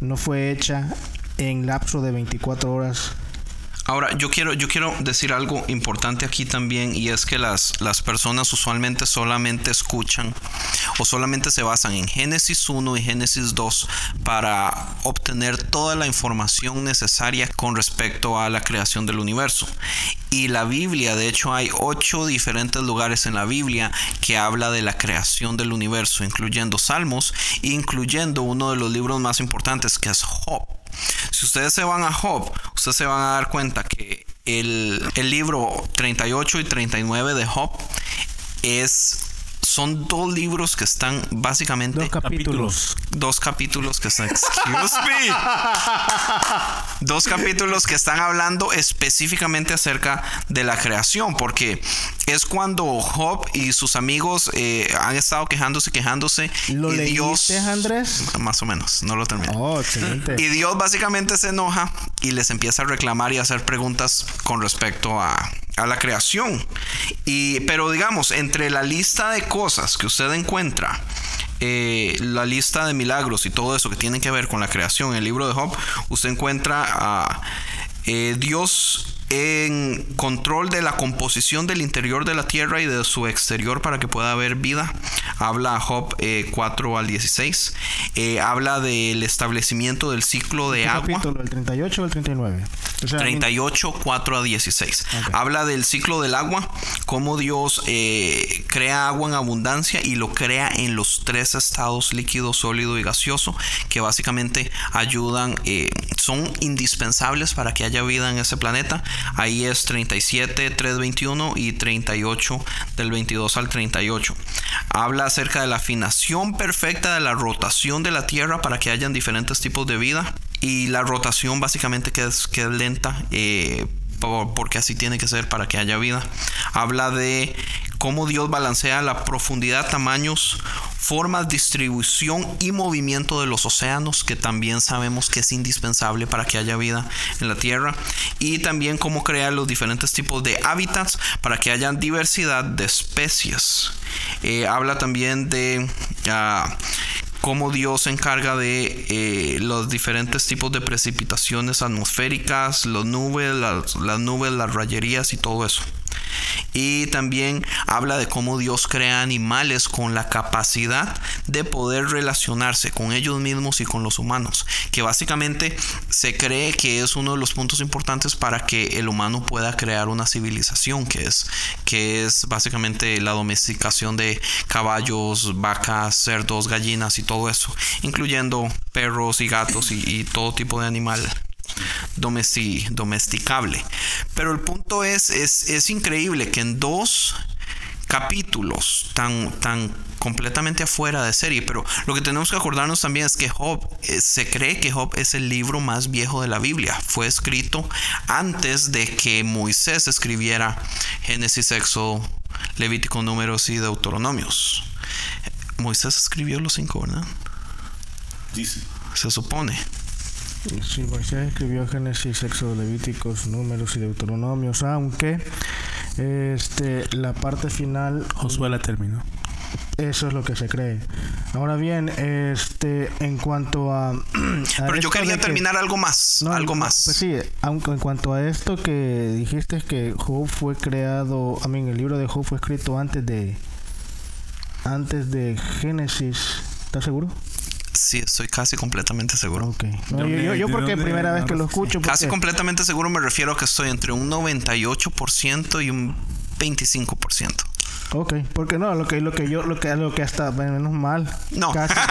S1: no fue hecha en lapso de 24 horas.
S5: Ahora, yo quiero, yo quiero decir algo importante aquí también y es que las, las personas usualmente solamente escuchan o solamente se basan en Génesis 1 y Génesis 2 para obtener toda la información necesaria con respecto a la creación del universo. Y la Biblia, de hecho, hay ocho diferentes lugares en la Biblia que habla de la creación del universo, incluyendo Salmos, incluyendo uno de los libros más importantes que es Job. Si ustedes se van a Job, ustedes se van a dar cuenta que el, el libro 38 y 39 de Job es son dos libros que están básicamente
S1: Dos capítulos.
S5: dos capítulos que están excuse me dos capítulos que están hablando específicamente acerca de la creación porque es cuando Job y sus amigos eh, han estado quejándose quejándose
S1: ¿Lo
S5: y Dios
S1: Andrés?
S5: más o menos no lo terminé
S1: Oh, excelente.
S5: y Dios básicamente se enoja y les empieza a reclamar y a hacer preguntas con respecto a, a la creación. Y, pero digamos, entre la lista de cosas que usted encuentra, eh, la lista de milagros y todo eso que tiene que ver con la creación en el libro de Job, usted encuentra a eh, Dios en control de la composición del interior de la tierra y de su exterior para que pueda haber vida. Habla Job eh, 4 al 16. Eh, habla del establecimiento del ciclo de
S1: ¿Qué
S5: agua.
S1: capítulo? ¿El 38 o el 39? O sea,
S5: 38, 4 a 16.
S1: Ok.
S5: Habla del ciclo del agua, cómo Dios eh, crea agua en abundancia y lo crea en los tres estados líquido, sólido y gaseoso, que básicamente ayudan, eh, son indispensables para que haya vida en ese planeta. Ahí es 37, 321 y 38 del 22 al 38. Habla acerca de la afinación perfecta de la rotación de la Tierra para que hayan diferentes tipos de vida. Y la rotación básicamente que es, lenta. eh, porque así tiene que ser para que haya vida. Habla de cómo Dios balancea la profundidad, tamaños, formas, distribución y movimiento de los océanos, que también sabemos que es indispensable para que haya vida en la Tierra. Y también cómo crea los diferentes tipos de hábitats para que haya diversidad de especies. Eh, habla también de... ah, cómo Dios se encarga de eh, los diferentes tipos de precipitaciones atmosféricas, las nubes, las, las nubes, las rayerías y todo eso. Y también habla de cómo Dios crea animales con la capacidad de poder relacionarse con ellos mismos y con los humanos. Que básicamente se cree que es uno de los puntos importantes para que el humano pueda crear una civilización, que es, que es básicamente la domesticación de caballos, vacas, cerdos, gallinas y todo eso, incluyendo perros y gatos y, y todo tipo de animal domesti- domesticable. Pero el punto es, es, es increíble que en dos capítulos tan, tan completamente afuera de serie, pero lo que tenemos que acordarnos también es que Job, eh, se cree que Job es el libro más viejo de la Biblia. Fue escrito antes de que Moisés escribiera Génesis, Éxodo, Levítico, Números y Deuteronomios. Moisés escribió los cinco, ¿verdad?
S3: Dice.
S5: Se supone.
S1: Sí, Moisés escribió Génesis, Éxodo, Levíticos, Números y Deuteronomios, aunque este, la parte final,
S6: Josué la terminó.
S1: eso es lo que se cree. Ahora bien, este, en cuanto a... a
S5: Pero yo quería
S1: que-
S5: terminar algo más,
S1: No,
S5: algo más.
S1: Pues sí, aunque en cuanto a esto que dijiste que Job fue creado, a mí el libro de Job fue escrito antes de antes de Génesis, ¿estás seguro?
S5: Sí, estoy casi completamente seguro.
S1: Ok. No,
S6: ¿De
S1: yo, yo, yo porque primera vez que lo escucho.
S5: Casi completamente seguro me refiero a que estoy entre un 98% y un 25%.
S1: Ok, porque no, lo que lo que yo lo que lo que hasta menos mal.
S5: No.
S1: Casi.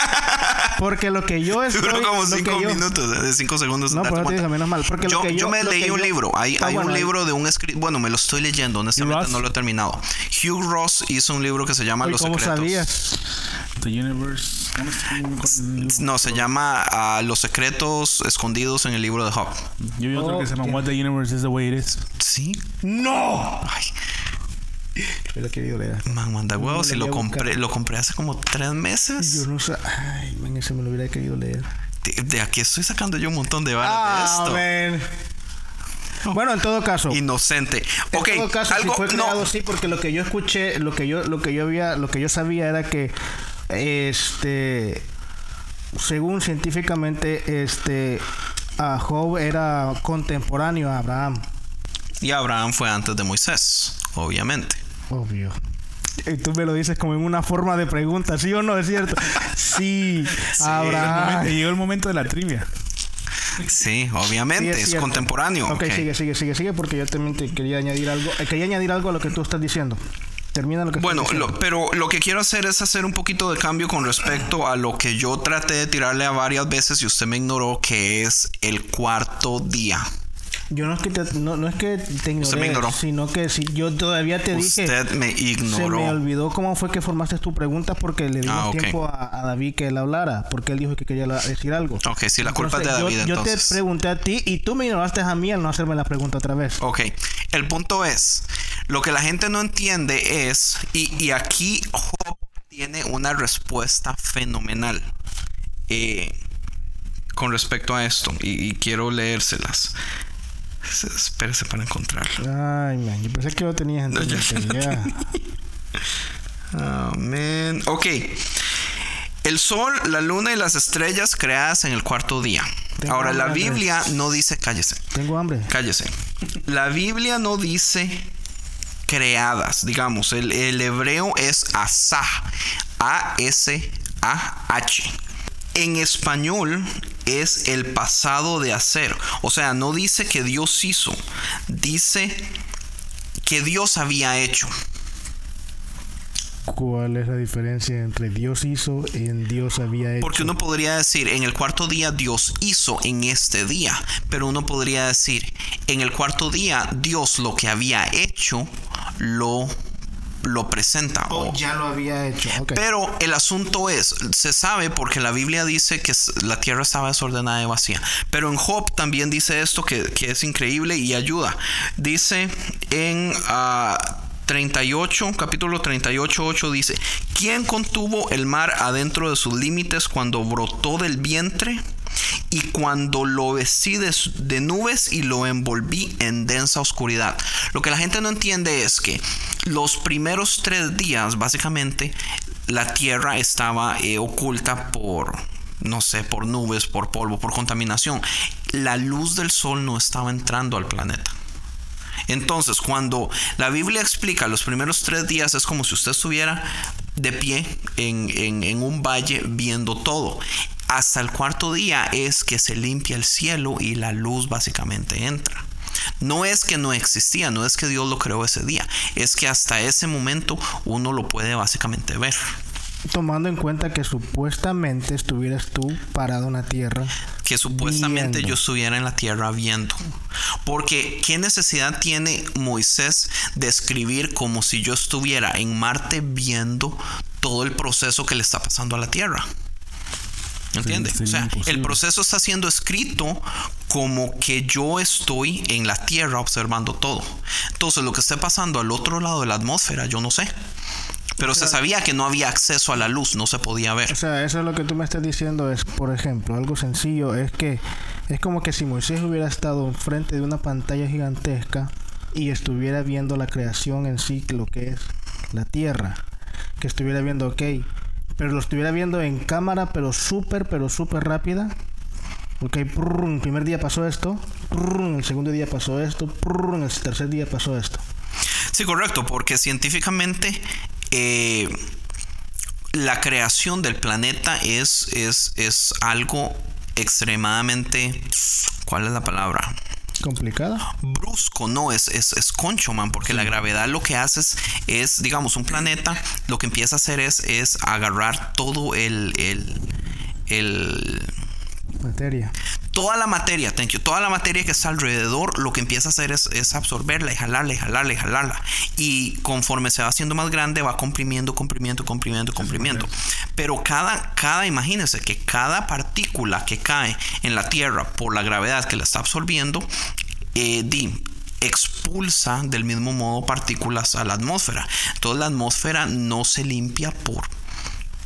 S1: Porque lo que yo estoy
S5: Duró como
S1: lo que
S5: 5
S1: yo-
S5: minutos, de 5 segundos.
S1: No, pero te
S5: cuenta.
S1: dije menos mal, porque
S5: yo,
S1: lo que yo,
S5: yo me
S1: lo
S5: leí
S1: que
S5: un
S1: yo-
S5: libro. Hay,
S1: Ah,
S5: hay
S1: bueno,
S5: un libro de un escritor. Bueno, me lo estoy leyendo. Honestamente
S6: Ross?
S5: no lo he terminado. Hugh Ross hizo un libro que se llama
S1: Oye,
S5: Los
S1: ¿Cómo
S5: Secretos.
S1: sabías?
S6: The Universe.
S5: No, se llama ah, Los Secretos Escondidos en el libro de Job.
S6: Yo vi otro que se llama What the Universe is the way it is.
S5: Sí.
S1: No.
S5: Ay,
S1: He querido leer.
S5: man, manda huevos.
S1: lo
S5: Y lo compré, lo compré hace como 3 meses.
S1: Yo no sé. Ay, man, ese me lo hubiera querido leer.
S5: De, de aquí estoy sacando yo un montón de balas de esto.
S1: man. Bueno, en todo caso.
S5: Inocente.
S1: En todo caso,
S5: algo
S1: si fue creado
S5: no.
S1: así, porque lo que yo escuché, lo que yo, lo que yo había, lo que yo sabía era que, este, según científicamente, este, a Job era contemporáneo a Abraham.
S5: Y Abraham fue antes de Moisés, obviamente.
S1: Obvio. Y tú me lo dices como en una forma de pregunta, ¿sí o no? ¿Es cierto? Sí, Abraham.
S6: llegó el momento de la trivia.
S5: Sí, obviamente,
S1: Sí,
S5: es, contemporáneo.
S1: Ok,
S5: ok.
S1: sigue, sigue, sigue, sigue, porque yo también te quería añadir algo. eh, Quería añadir algo a lo que tú estás diciendo. Termina lo que
S5: Bueno,
S1: estás diciendo.
S5: lo- pero lo que quiero hacer es hacer un poquito de cambio con respecto a lo que yo traté de tirarle a varias veces y usted me ignoró, que es el cuarto día.
S1: Yo no es que te, no, no es que te ignoré,
S5: me ignoró.
S1: sino que si yo todavía te dije.
S5: Usted me
S1: Se
S5: ignoró.
S1: me olvidó cómo fue que formaste tu pregunta porque le dimos
S5: Ah, ok.
S1: tiempo a, a David que él hablara, porque él dijo que quería decir algo.
S5: Ok, sí, la culpa es de
S1: Entonces,
S5: David,
S1: yo, yo te
S5: entonces.
S1: pregunté a ti y tú me ignoraste a mí al no hacerme la pregunta otra vez.
S5: Ok, el punto es, lo que la gente no entiende es, y, y aquí Job tiene una respuesta fenomenal eh, con respecto a esto, y, y quiero leérselas. Espérese para encontrarla.
S1: Ay, man, yo pensé que lo tenías en tu
S5: No,
S1: ya.
S5: Amén. Ok. El sol, la luna y las estrellas creadas en el cuarto día.
S1: Tengo
S5: Ahora, la Biblia no dice, cállese.
S1: Tengo hambre.
S5: Cállese. La Biblia no dice creadas, digamos, el, el hebreo es asah, A-S-A-H. En español es el pasado de hacer, o sea, no dice que Dios hizo, dice que Dios había hecho.
S1: ¿Cuál es la diferencia entre Dios hizo y en Dios había hecho?
S5: Porque uno podría decir, en el cuarto día Dios hizo en este día, pero uno podría decir, en el cuarto día Dios lo que había hecho lo, lo presenta.
S1: Oh,
S5: o-
S1: ya lo había hecho.
S5: Pero el asunto es, se sabe porque la Biblia dice que la tierra estaba desordenada y vacía. Pero en Job también dice esto que, que es increíble y ayuda. Dice en ah, 38, capítulo 38, 8 dice, ¿quién contuvo el mar adentro de sus límites cuando brotó del vientre? Y cuando lo vestí de, nubes y lo envolví en densa oscuridad. Lo que la gente no entiende es que los primeros tres días, básicamente, la tierra estaba eh, oculta por, no sé, por nubes, por polvo, por contaminación. La luz del sol no estaba entrando al planeta. Entonces, cuando la Biblia explica los primeros tres días, es como si usted estuviera de pie en un valle viendo todo. Hasta el cuarto día es que se limpia el cielo y la luz básicamente entra. No es que no existía, no es que Dios lo creó ese día, es que hasta ese momento uno lo puede básicamente ver.
S1: Tomando en cuenta que supuestamente estuvieras tú parado en la tierra.
S5: que supuestamente
S1: Viendo.
S5: yo estuviera en la tierra viendo. Porque ¿qué necesidad tiene Moisés de escribir como si yo estuviera en Marte viendo todo el proceso que le está pasando a la tierra? ¿Entiende?
S6: sería
S5: o sea, el proceso está siendo escrito como que yo estoy en la Tierra observando todo. Entonces, lo que esté pasando al otro lado de la atmósfera, yo no sé. Pero se sabía que no había acceso a la luz, no se podía ver.
S1: O sea, eso es lo que tú me estás diciendo es, por ejemplo, algo sencillo, es que es como que si Moisés hubiera estado enfrente de una pantalla gigantesca y estuviera viendo la creación en sí, lo que es la tierra, que estuviera viendo, ok, pero lo estuviera viendo en cámara, pero súper, pero súper rápida. Prrrrum, el primer día pasó esto, el segundo día pasó esto, el tercer día pasó esto.
S5: Sí, correcto, porque científicamente eh, la creación del planeta es, es, es algo extremadamente... ¿Cuál es la palabra?
S1: ¿Complicada?
S5: brusco, no, es, es, es concho, man, porque la gravedad lo que hace es, es, digamos, un planeta, lo que empieza a hacer es, es agarrar todo el, el, el,
S1: Materia.
S5: Toda la materia, thank you, toda la materia que está alrededor, lo que empieza a hacer es, es absorberla y jalarla y jalarla y jalarla. Y conforme se va haciendo más grande, va comprimiendo, comprimiendo, comprimiendo, comprimiendo. Pero cada, cada, imagínense que cada partícula que cae en la Tierra por la gravedad que la está absorbiendo, eh, di, expulsa del mismo modo partículas a la atmósfera. Entonces la atmósfera no se limpia por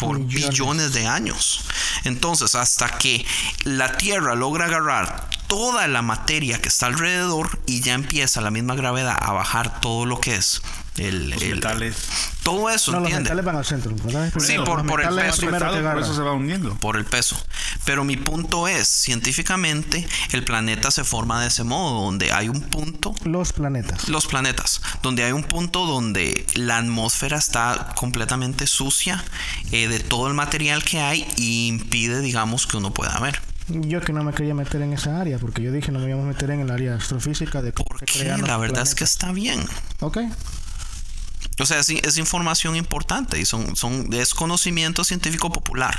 S5: por
S1: Millones.
S5: billones de años. Entonces, hasta que la Tierra logra agarrar toda la materia que está alrededor y ya empieza la misma gravedad a bajar todo lo que es el, el-
S6: metales.
S5: todo eso,
S1: No, los
S5: ¿entiende?
S1: metales van al centro. ¿verdad?
S5: Sí, por-
S1: los
S5: por el peso.
S6: por eso se va hundiendo.
S5: por el peso. Pero mi punto es, científicamente, el planeta se forma de ese modo, donde hay un punto
S1: Los planetas.
S5: los planetas, donde hay un punto donde la atmósfera está completamente sucia eh, de todo el material que hay y impide, digamos, que uno pueda ver.
S1: Yo que no me quería meter en esa área, porque yo dije no me íbamos a meter en el área astrofísica de cómo se
S5: Porque
S1: crean los
S5: la verdad es que está bien.
S1: Ok.
S5: O sea, es, es, información importante y son, son, es conocimiento científico popular.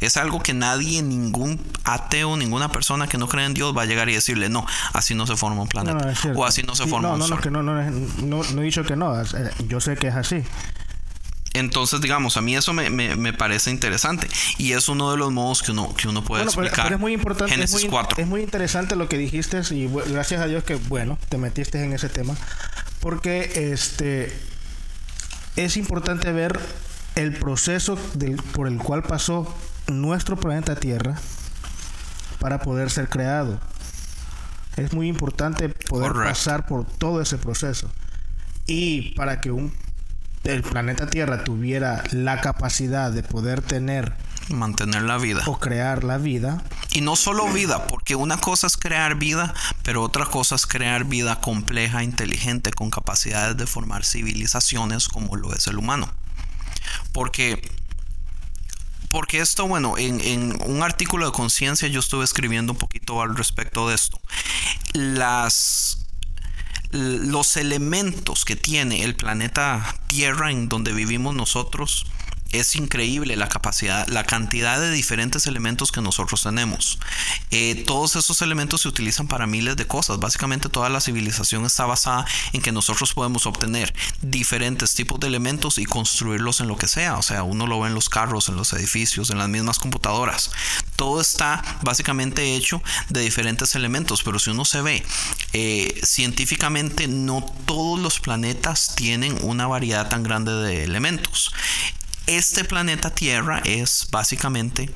S5: Es algo que nadie, ningún ateo, ninguna persona que no cree en Dios va a llegar y decirle, no, así no se forma un planeta.
S1: No, no, es
S5: o así no se forma
S1: no,
S5: un
S1: no,
S5: sol.
S1: No, que no, no, no, no he dicho que no. es- eh, Yo sé que es así.
S5: Entonces, digamos, a mí eso me, me- me parece interesante. Y es uno de los modos que uno, que uno puede
S1: Bueno, pero,
S5: explicar.
S1: pero es muy importante. Es
S5: Génesis
S1: muy,
S5: 4.
S1: es muy interesante lo que dijiste y gracias a Dios que, bueno, te metiste en ese tema. Porque este es importante ver el proceso del- por el cual pasó nuestro planeta Tierra para poder ser creado. Es muy importante poder pasar por todo ese proceso. Y para que un, el planeta Tierra tuviera la capacidad de poder tener
S5: Mantener la vida.
S1: o crear la vida,
S5: Y no solo vida, porque una cosa es crear vida, pero otra cosa es crear vida compleja, inteligente, con capacidades de formar civilizaciones como lo es el humano. Porque, porque esto, bueno, en, en un artículo de conciencia yo estuve escribiendo un poquito al respecto de esto. Las los elementos que tiene el planeta Tierra en donde vivimos nosotros es increíble la capacidad, la cantidad de diferentes elementos que nosotros tenemos. Eh, todos esos elementos se utilizan para miles de cosas. Básicamente toda la civilización está basada en que nosotros podemos obtener diferentes tipos de elementos y construirlos en lo que sea. O sea, uno lo ve en los carros, en los edificios, en las mismas computadoras. Todo está básicamente hecho de diferentes elementos. Pero si uno se ve eh, científicamente, no todos los planetas tienen una variedad tan grande de elementos este planeta Tierra es básicamente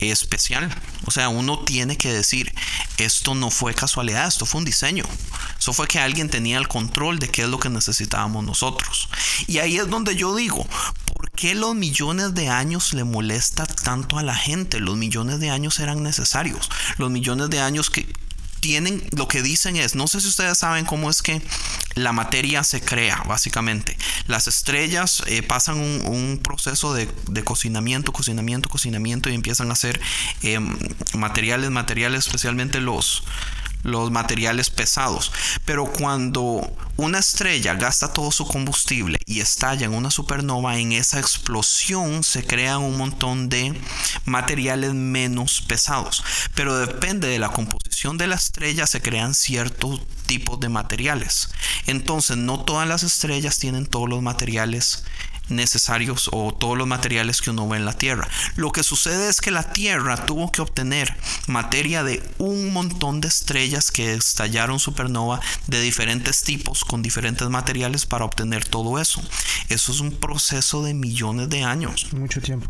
S5: especial. O sea, uno tiene que decir, esto no fue casualidad, esto fue un diseño. Eso fue que alguien tenía el control de qué es lo que necesitábamos nosotros. Y ahí es donde yo digo, ¿por qué los millones de años le molesta tanto a la gente? Los millones de años eran necesarios. Los millones de años que tienen, lo que dicen es, no sé si ustedes saben cómo es que la materia se crea, básicamente. Las estrellas eh, pasan un, proceso de, cocinamiento, cocinamiento, cocinamiento y empiezan a hacer eh, materiales, materiales, especialmente los, los materiales pesados. Pero cuando una estrella gasta todo su combustible y estalla en una supernova, en esa explosión se crean un montón de materiales menos pesados. Pero depende de la composición de la estrella, se crean ciertos tipos de materiales. Entonces, no todas las estrellas tienen todos los materiales necesarios o todos los materiales que uno ve en la Tierra. Lo que sucede es que la Tierra tuvo que obtener materia de un montón de estrellas que estallaron supernova de diferentes tipos con diferentes materiales para obtener todo eso. Eso es un proceso de millones de años.
S1: Mucho tiempo.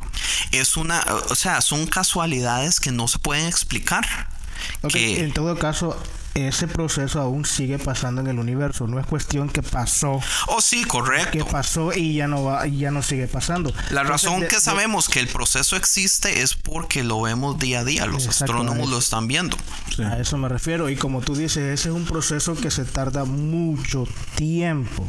S5: Es una, o sea, son casualidades que no se pueden explicar.
S1: Okay, que, en todo caso, ese proceso aún sigue pasando en el universo. No es cuestión que pasó.
S5: Oh, sí, correcto.
S1: Que pasó y ya no va y ya no sigue pasando.
S5: La Entonces, razón de, que sabemos de, que el proceso existe es porque lo vemos día a día. Los astrónomos lo están viendo.
S1: Sí. A eso me refiero. Y como tú dices, ese es un proceso que se tarda mucho tiempo.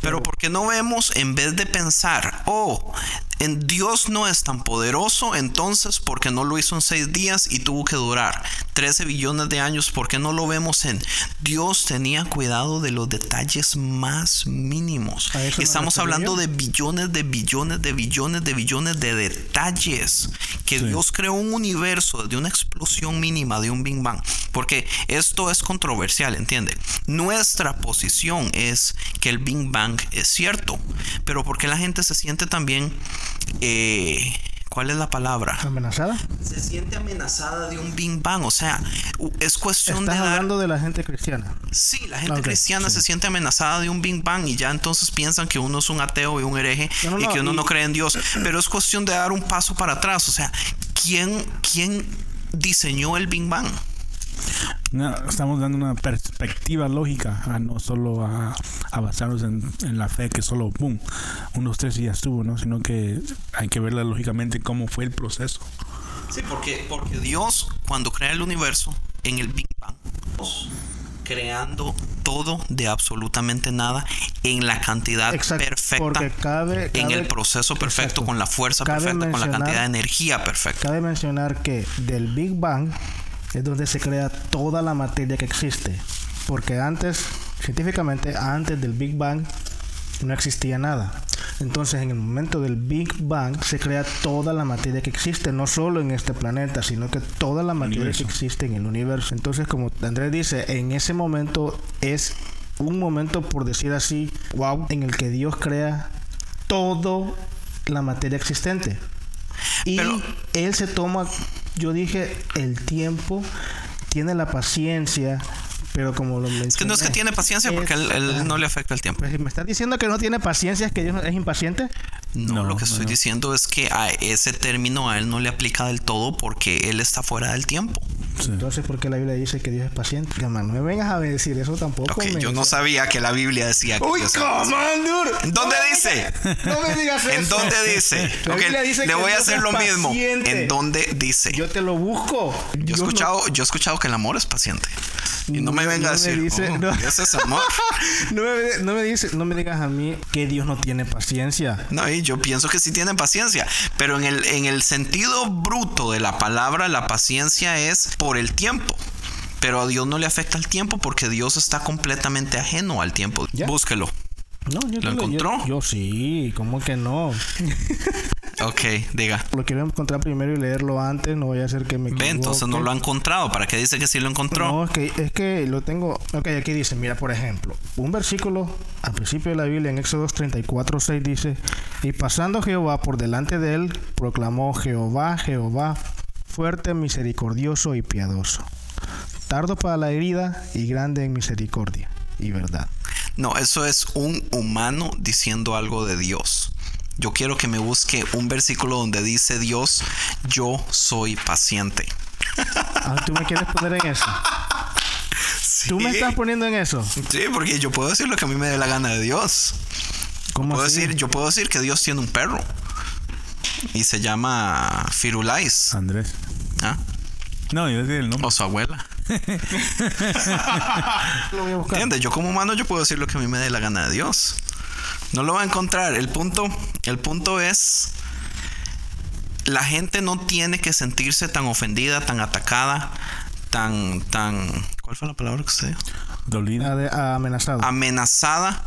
S5: Pero ¿por qué no vemos en vez de pensar, oh, en Dios no es tan poderoso, entonces ¿por qué no lo hizo en seis días y tuvo que durar 13 billones de años? ¿Por qué no lo vemos en Dios tenía cuidado de los detalles más mínimos? Estamos hablando de billones, de billones, de billones, de billones de detalles. Que sí. Dios creó un universo de una explosión mínima de un Big Bang. Porque esto es controversial, ¿entiende? Nuestra posición es que el Big Bang es cierto. Pero porque la gente se siente también... Eh, ¿Cuál es la palabra?
S1: ¿Amenazada?
S5: Se siente amenazada de un Big Bang. O sea, es cuestión
S1: ¿Estás
S5: de. Dar...
S1: hablando de la gente cristiana.
S5: Sí, la gente
S1: Okay,
S5: cristiana
S1: sí.
S5: se siente amenazada de un Big Bang y ya entonces piensan que uno es un ateo y un hereje
S1: No, no,
S5: y
S1: no,
S5: que uno
S1: y-
S5: no cree en Dios. Pero es cuestión de dar un paso para atrás. O sea, ¿quién, quién diseñó el Big Bang?
S6: No, estamos dando una perspectiva lógica, a no solo a, a basarnos en, en la fe que solo, boom, unos tres y ya estuvo, ¿no? Sino que hay que verla lógicamente cómo fue el proceso.
S5: Sí, porque, porque Dios, cuando crea el universo, en el Big Bang, creando todo de absolutamente nada en la cantidad
S1: Exacto,
S5: perfecta,
S1: porque cabe-
S5: en
S1: cabe-
S5: el proceso perfecto,
S1: exacto.
S5: con la fuerza
S1: Cabe
S5: perfecta, con la cantidad de energía perfecta.
S1: Cabe mencionar que del Big Bang es donde se crea toda la materia que existe. Porque antes, científicamente, antes del Big Bang, no existía nada. Entonces, en el momento del Big Bang se crea toda la materia que existe, no solo en este planeta, sino que toda la materia
S6: Universo.
S1: que existe en el universo. Entonces, como Andrés dice, en ese momento es un momento, por decir así, wow, en el que Dios crea toda la materia existente. Y
S5: Pero-
S1: Él se toma, yo dije, el tiempo, tiene la paciencia, pero como lo mencioné...
S5: Es que no es que tiene paciencia porque él, él no le afecta el tiempo.
S1: Pues, ¿Me estás diciendo que no tiene paciencia, es que Dios es impaciente?
S5: No,
S6: No,
S5: lo que
S6: no,
S5: estoy
S6: no.
S5: diciendo es que a ese término a él no le aplica del todo porque él está fuera del tiempo.
S6: Sí.
S1: Entonces, ¿por qué la Biblia dice que Dios es paciente? Hermano, no me vengas a decir eso tampoco.
S5: Ok,
S1: men.
S5: yo no sabía que la Biblia decía que
S1: ¡Uy,
S5: Dios! ¿En dónde dice?
S1: No me digas eso.
S5: ¿En dónde dice?
S1: La
S5: Ok,
S1: Biblia dice
S5: le
S1: que
S5: voy a
S1: Dios
S5: hacer lo mismo. ¿En dónde dice?
S1: Yo te lo busco.
S5: Yo he
S1: Dios no-
S5: escuchado, yo he escuchado que el amor es paciente. Y no me venga a
S1: No me
S5: decir,
S1: dice-
S5: "Oh,
S1: no.
S5: ese es amor.
S1: no, me, no me dice, no me digas a mí que Dios no tiene paciencia.
S5: No, y yo pienso que sí tienen paciencia, pero en el, en el sentido bruto de la palabra, la paciencia es por el tiempo. Pero a Dios no le afecta el tiempo porque Dios está completamente ajeno al tiempo. Búsquelo.
S1: No, yo
S5: ¿Lo
S1: yo-
S5: encontró?
S1: Yo, sí, ¿cómo que no?
S5: Ok, diga.
S1: Lo quiero encontrar primero y leerlo antes, no voy a hacer que me
S5: Ve, entonces no lo ha encontrado. ¿Para qué dice que sí lo encontró?
S1: No, es que, es que lo tengo. Ok, aquí dice: Mira, por ejemplo, un versículo al principio de la Biblia en Éxodo 34, 6 dice: Y pasando Jehová por delante de él, proclamó Jehová, Jehová, fuerte, misericordioso y piadoso, tardo para la herida y grande en misericordia y verdad.
S5: No, eso es un humano diciendo algo de Dios. Yo quiero que me busque un versículo donde dice Dios, yo soy paciente.
S1: Ah, ¿tú me quieres poner en eso? ¿Tú me
S5: Sí.
S1: estás poniendo en eso?
S5: Sí, porque yo puedo decir lo que a mí me dé la gana de Dios.
S1: ¿Cómo
S5: Puedo
S1: así?
S5: decir, yo puedo decir que Dios tiene un perro. Y se llama Firulais.
S6: Andrés.
S5: ¿ah?
S6: No, yo decía el nombre.
S5: O su abuela.
S1: Lo voy a buscar.
S5: ¿Entiendes? Yo como humano yo puedo decir lo que a mí me dé la gana de Dios. No lo va a encontrar. El punto, el punto es la gente no tiene que sentirse tan ofendida, tan atacada, tan, tan, ¿cuál fue la palabra que usted dijo?
S6: Dolida.
S1: Amenazado.
S5: Amenazada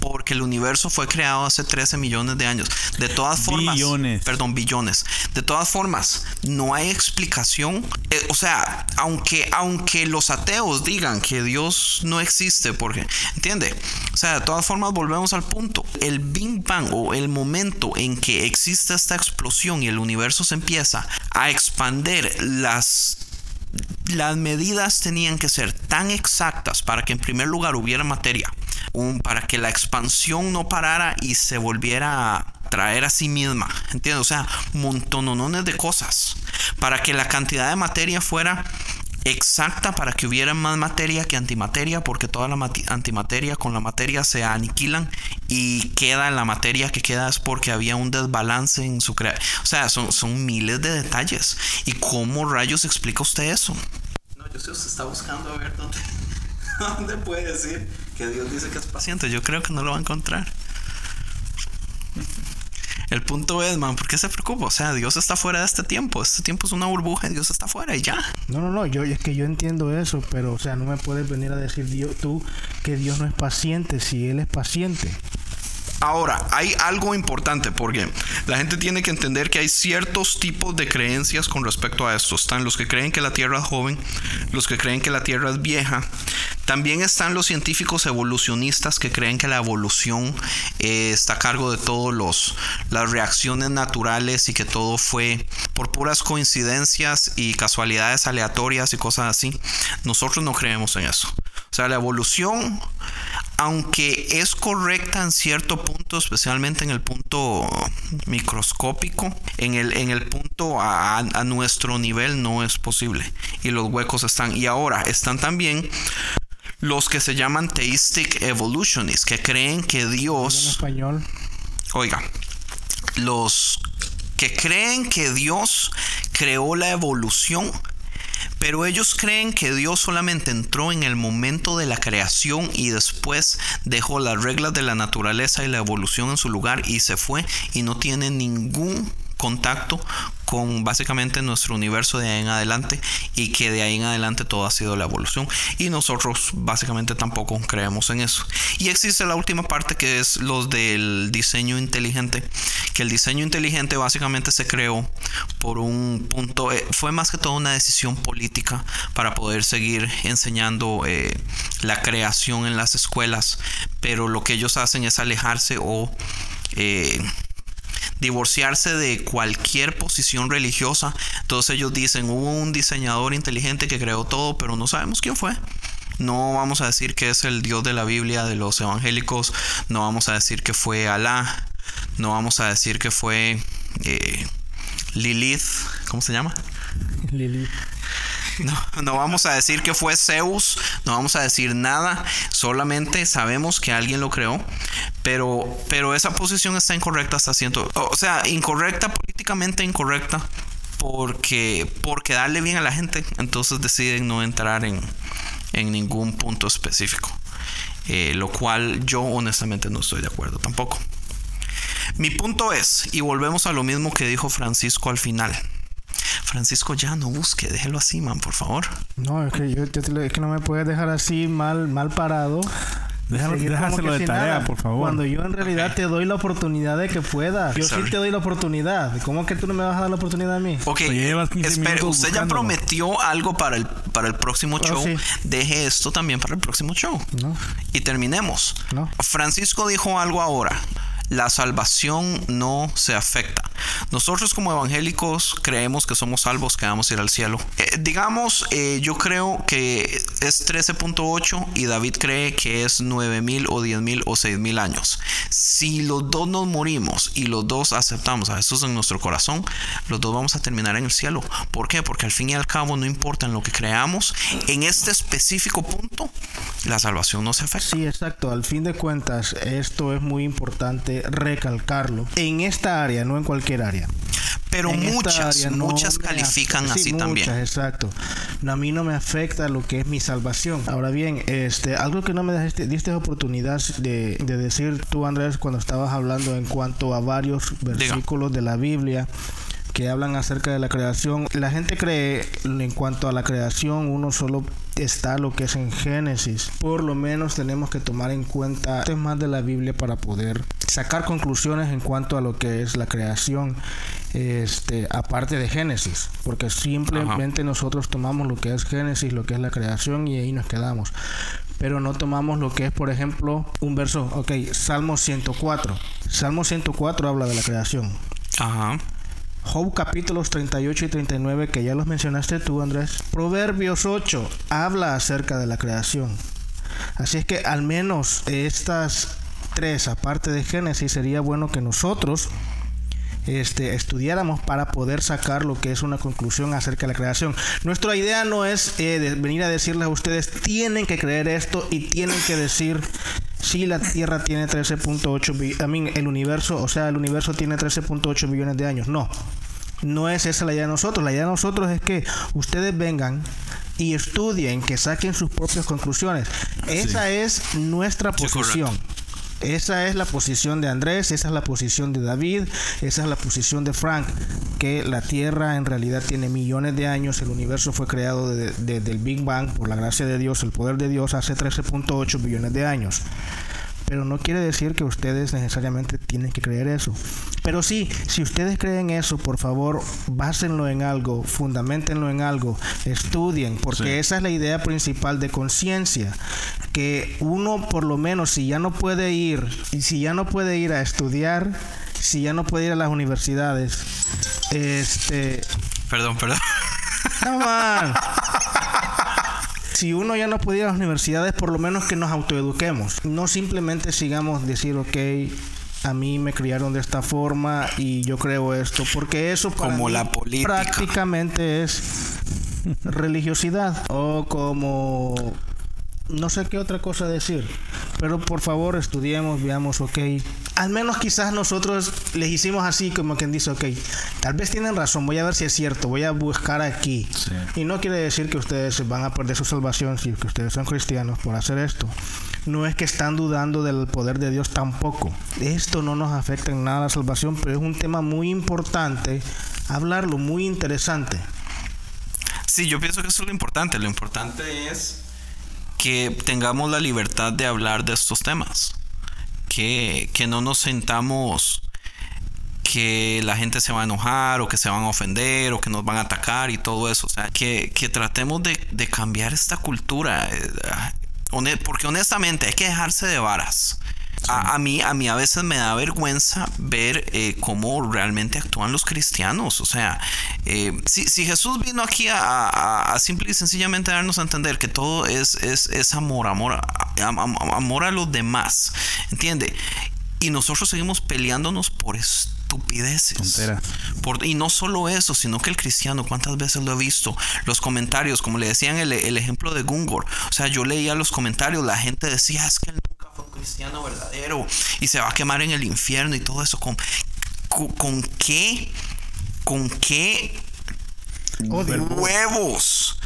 S5: porque el universo fue creado hace 13 millones de años. De todas formas,
S6: Billones.
S5: perdón, billones. De todas formas, no hay explicación. Eh, o sea, aunque, aunque los ateos digan que Dios no existe, porque, ¿entiende? O sea, de todas formas, volvemos al punto. El Big Bang o el momento en que existe esta explosión y el universo se empieza a expander las las medidas tenían que ser tan exactas para que en primer lugar hubiera materia, un- para que la expansión no parara y se volviera a traer a sí misma, ¿entiendes? O sea, montonones de cosas, para que la cantidad de materia fuera exacta para que hubiera más materia que antimateria porque toda la antimateria con la materia se aniquilan y queda la materia que queda es porque había un desbalance en su crea o sea son, son miles de detalles. Y cómo rayos explica usted eso no yo sé usted está buscando a ver dónde dónde puede decir que Dios dice que es paciente. Yo creo que no lo va a encontrar el punto es, man, ¿por qué se preocupa? O sea, Dios está fuera de este tiempo. Este tiempo es una burbuja y Dios está fuera y ya.
S1: No, no, no, yo es que yo entiendo eso, pero o sea, no me puedes venir a decir Dios, tú que Dios no es paciente si Él es paciente.
S5: Ahora, hay algo importante porque la gente tiene que entender que hay ciertos tipos de creencias con respecto a esto. Están los que creen que la Tierra es joven, los que creen que la Tierra es vieja. También están los científicos evolucionistas que creen que la evolución eh, está a cargo de todos los las reacciones naturales y que todo fue por puras coincidencias y casualidades aleatorias y cosas así. Nosotros no creemos en eso. O sea, la evolución aunque es correcta en cierto punto, especialmente en el punto microscópico, en el, en el punto a, a nuestro nivel no es posible. Y los huecos están. Y ahora están también los que se llaman theistic evolutionists, que creen que
S1: En
S5: Dios,
S1: español,
S5: oiga, los que creen que Dios creó la evolución pero ellos creen que Dios solamente entró en el momento de la creación y después dejó las reglas de la naturaleza y la evolución en su lugar y se fue y no tiene ningún contacto con básicamente nuestro universo de ahí en adelante y que de ahí en adelante todo ha sido la evolución y nosotros básicamente tampoco creemos en eso. Y existe la última parte que es los del diseño inteligente, que el diseño inteligente básicamente se creó por un punto, eh, fue más que todo una decisión política para poder seguir enseñando eh, la creación en las escuelas, pero lo que ellos hacen es alejarse o... Eh, divorciarse de cualquier posición religiosa. Entonces ellos dicen, hubo un diseñador inteligente que creó todo, pero no sabemos quién fue. No vamos a decir que es el Dios de la Biblia de los evangélicos, no vamos a decir que fue Alá, no vamos a decir que fue eh, Lilith, ¿cómo se llama?
S1: Lilith.
S5: No, no vamos a decir que fue Zeus, no vamos a decir nada, solamente sabemos que alguien lo creó, pero, pero esa posición está incorrecta hasta ciento, o sea, incorrecta, políticamente incorrecta, porque, porque darle bien a la gente, entonces deciden no entrar en, en ningún punto específico, eh, lo cual yo honestamente no estoy de acuerdo tampoco. Mi punto es, y volvemos a lo mismo que dijo Francisco al final, Francisco, ya no busque, déjelo así, man, por favor.
S1: No, es que, yo, es que no me puedes dejar así mal, mal parado.
S6: Déjalo, déjaselo de tarea,
S1: nada,
S6: por favor.
S1: Cuando yo en realidad te doy la oportunidad de que puedas. Yo
S5: Sorry.
S1: sí te doy la oportunidad. ¿Cómo que tú no me vas a dar la oportunidad a mí?
S5: Ok,
S6: Pero ya llevas 15
S5: espere, usted ya prometió algo para el, para el próximo
S1: Ah,
S5: show.
S1: sí.
S5: Deje esto también para el próximo show.
S1: No.
S5: Y terminemos.
S1: No.
S5: Francisco dijo algo ahora. La salvación no se afecta. Nosotros como evangélicos creemos que somos salvos, que vamos a ir al cielo. Eh, digamos, eh, yo creo que es 13.8 y David cree que es 9.000 o 10.000 o 6.000 años. Si los dos nos morimos y los dos aceptamos a Jesús en nuestro corazón, los dos vamos a terminar en el cielo. ¿Por qué? Porque al fin y al cabo no importa en lo que creamos, en este específico punto, la salvación no se afecta.
S1: Sí, exacto. Al fin de cuentas, esto es muy importante recalcarlo. En esta área, no en cualquier área.
S5: Pero
S1: En
S5: muchas,
S1: área no
S5: muchas califican
S1: afecta. Sí,
S5: así
S1: muchas,
S5: también.
S1: Exacto. No, a mí no me afecta lo que es mi salvación. Ahora bien, este, algo que no me diste, diste oportunidad de, de decir tú, Andrés, cuando estabas hablando en cuanto a varios versículos de la Biblia que hablan acerca de la creación. La gente cree en cuanto a la creación, uno solo está lo que es en Génesis. Por lo menos tenemos que tomar en cuenta temas de la Biblia para poder sacar conclusiones en cuanto a lo que es la creación. Este, aparte de Génesis, porque simplemente nosotros tomamos lo que es Génesis, lo que es la creación y ahí nos quedamos. Pero no tomamos lo que es, por ejemplo, un verso, ok, Salmo 104. Salmo 104 habla de la creación.
S5: Ajá.
S1: Job capítulos 38 y 39 que ya los mencionaste tú Andrés. Proverbios 8 habla acerca de la creación. Así es que al menos estas tres, aparte de Génesis, sería bueno que nosotros este, estudiáramos para poder sacar lo que es una conclusión acerca de la creación. Nuestra idea no es eh, de venir a decirles a ustedes, tienen que creer esto y tienen que decir si la Tierra tiene 13.8 billones, I mean, el universo, o sea, el universo tiene 13.8 billones de años. No, no es esa la idea de nosotros. La idea de nosotros es que ustedes vengan y estudien, que saquen sus propias conclusiones. Esa es nuestra posición. Esa es la posición de Andrés, esa es la posición de David, esa es la posición de Frank, que la Tierra en realidad tiene millones de años, el universo fue creado de- de- desde el Big Bang por la gracia de Dios, el poder de Dios hace 13.8 billones de años. Pero no quiere decir que ustedes necesariamente tienen que creer eso. Pero sí, si ustedes creen eso, por favor, básenlo en algo, fundamentenlo en algo, estudien, porque
S6: Sí.
S1: esa es la idea principal de conciencia. Que uno, por lo menos, si ya no puede ir, y si ya no puede ir a estudiar, si ya no puede ir a las universidades, este.
S5: Perdón, perdón.
S1: On. Si uno ya no puede ir a las universidades, por lo menos que nos autoeduquemos. No simplemente sigamos decir, ok, a mí me criaron de esta forma y yo creo esto, porque eso para
S5: Como
S1: mí
S5: la política.
S1: prácticamente es religiosidad o como no sé qué otra cosa decir. Pero por favor estudiemos, veamos, ok. Al menos quizás nosotros les hicimos así como quien dice, ok, tal vez tienen razón, voy a ver si es cierto, voy a buscar aquí.
S6: Sí.
S1: Y no quiere decir que ustedes van a perder su salvación si que ustedes son cristianos por hacer esto. No es que están dudando del poder de Dios tampoco. Esto no nos afecta en nada la salvación, pero es un tema muy importante hablarlo, muy interesante.
S5: Sí, yo pienso que eso es lo importante. Lo importante es que tengamos la libertad de hablar de estos temas. Que, que no nos sentamos que la gente se va a enojar o que se van a ofender o que nos van a atacar y todo eso. O sea, que, que tratemos de, de cambiar esta cultura. eh, hone- Porque honestamente hay que dejarse de varas. A, a mí, a mí a veces me da vergüenza ver eh, cómo realmente actúan los cristianos. O sea, eh, si, si Jesús vino aquí a, a- a simple y sencillamente darnos a entender que todo es, es, es amor, amor, amor a los demás, ¿entiende? Y nosotros seguimos peleándonos por estupideces. Por- y no solo eso, sino que el cristiano, ¿cuántas veces lo he visto? Los comentarios, como le decían el, el ejemplo de Gungor. O sea, yo leía los comentarios, la gente decía, es que él un cristiano verdadero y se va a quemar en el infierno y todo eso. ¿Con, con, con qué? ¿Con qué huevos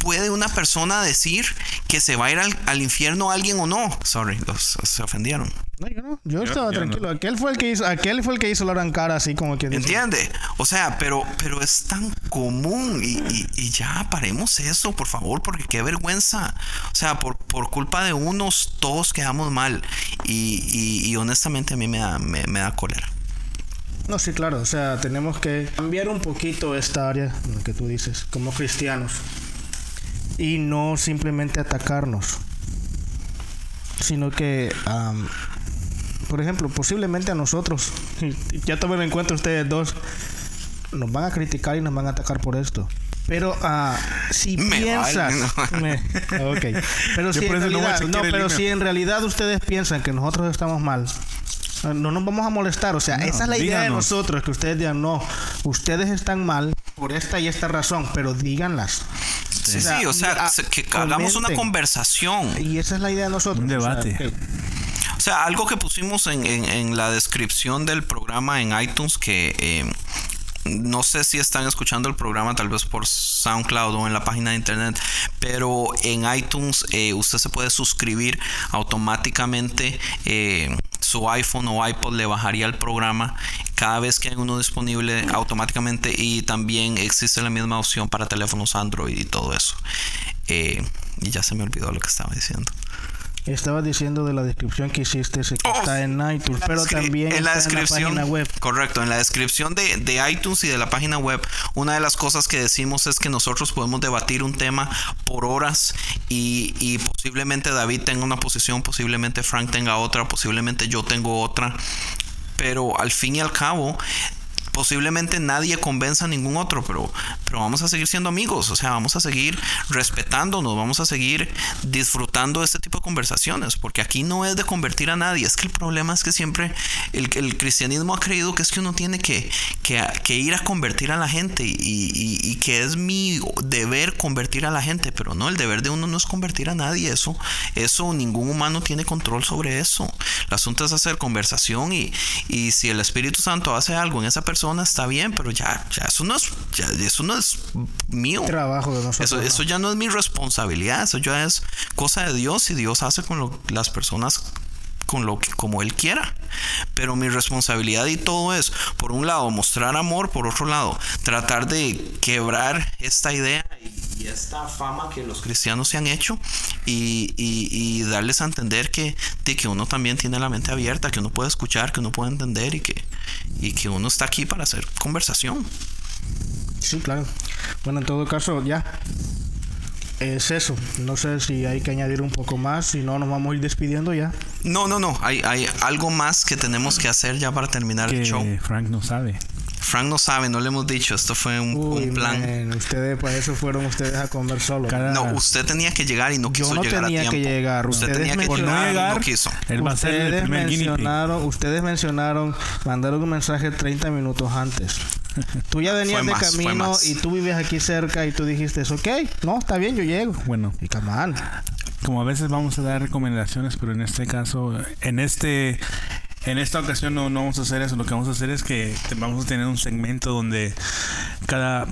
S5: puede una persona decir que se va a ir al, al infierno alguien o no? Sorry, los, se ofendieron.
S1: No, yo no. Yo, estaba
S6: yo no.
S1: tranquilo. Aquel fue el que hizo, aquel fue el que hizo la cara así como que dice,
S5: ¿Entiende? O sea, pero, pero es tan común y, y- y ya paremos eso, por favor, porque qué vergüenza. O sea, por, por culpa de unos, todos quedamos mal. Y, y- y honestamente a mí me da, me, me da cólera.
S1: No, sí, claro. O sea, tenemos que cambiar un poquito esta área, lo que tú dices, como cristianos. Y no simplemente atacarnos. Sino que, por ejemplo, posiblemente a nosotros, ya tomen en cuenta ustedes dos, nos van a criticar y nos van a atacar por esto. Pero ah, si
S5: Me
S1: piensas,
S5: vale,
S1: me- ok. pero si en
S6: no a
S1: realidad, no,
S6: el
S1: pero si en realidad ustedes piensan que nosotros estamos mal, no nos vamos a molestar. O sea,
S6: No,
S1: esa es la idea de
S6: díganos.
S1: nosotros, que ustedes digan, no, ustedes están mal por esta y esta razón, pero díganlas.
S5: Sí,
S1: O sea,
S5: sí, o sea, se- que hagamos una conversación.
S1: Y esa es la idea de nosotros.
S6: Un
S1: o sea,
S6: debate.
S5: O sea, algo que pusimos en, en- en la descripción del programa en iTunes que eh, no sé si están escuchando el programa tal vez por SoundCloud o en la página de internet, pero en iTunes eh, usted se puede suscribir automáticamente. eh, su iPhone o iPod le bajaría el programa cada vez que hay uno disponible automáticamente y también existe la misma opción para teléfonos Android y todo eso. Y ya se me olvidó lo que estaba diciendo.
S1: Estabas diciendo de la descripción que hiciste, ese que
S5: Oh,
S1: está en iTunes, pero también
S5: en la
S1: está
S5: descripción
S1: en la página web.
S5: correcto en la descripción de, de iTunes y de la página web una de las cosas que decimos es que nosotros podemos debatir un tema por horas y, y posiblemente David tenga una posición posiblemente Frank tenga otra posiblemente yo tengo otra pero al fin y al cabo posiblemente nadie convenza a ningún otro, pero, pero vamos a seguir siendo amigos, o sea, vamos a seguir respetándonos, vamos a seguir disfrutando de este tipo de conversaciones, porque aquí no es de convertir a nadie, es que el problema es que siempre el, el cristianismo ha creído que es que uno tiene que, que, que ir a convertir a la gente y, y- que es mi deber convertir a la gente, pero no, el deber de uno no es convertir a nadie, eso, eso ningún humano tiene control sobre eso. El asunto es hacer conversación y, y si el Espíritu Santo hace algo en esa persona, está bien, pero ya, ya eso no es, ya, eso no es mío.
S1: Trabajo de nosotros.
S5: Eso, eso ya no es mi responsabilidad, eso ya es cosa de Dios y Dios hace con lo- las personas con lo que como él quiera. Pero mi responsabilidad y todo es, por un lado, mostrar amor, por otro lado, tratar de quebrar esta idea y, esta fama que los cristianos se han hecho y, y- y darles a entender que, de que uno también tiene la mente abierta, que uno puede escuchar, que uno puede entender y que, y que uno está aquí para hacer conversación.
S1: Sí, claro. Bueno, en todo caso, ya. Es eso. No sé si hay que añadir un poco más. Si no, nos vamos a ir despidiendo ya.
S5: No, no, no. Hay, hay algo más que tenemos que hacer ya para terminar el show.
S6: Que Frank no sabe.
S5: Frank no sabe, no le hemos dicho. Esto fue un,
S1: Uy,
S5: un plan.
S1: man, ustedes, para eso fueron ustedes a comer solo.
S5: No, usted tenía que llegar y no quiso
S1: Yo no
S5: llegar
S1: tenía
S5: a
S1: que
S5: tiempo.
S1: llegar.
S5: Usted
S1: Ustedes
S5: tenía que
S1: por no
S5: llegar y
S6: llegar,
S5: no quiso.
S6: Él va a ser el
S1: ustedes
S6: primer guinea pig.
S1: mencionaron, ustedes mencionaron, mandaron un mensaje 30 minutos antes. Tú ya venías
S5: Fue
S1: de camino y tú vives aquí cerca y tú dijiste, ok, no, está bien, yo llego.
S6: Bueno,
S1: Y come on.
S6: como a veces vamos a dar recomendaciones, pero en este caso, en este en esta ocasión no, no vamos a hacer eso. Lo que vamos a hacer es que vamos a tener un segmento donde cada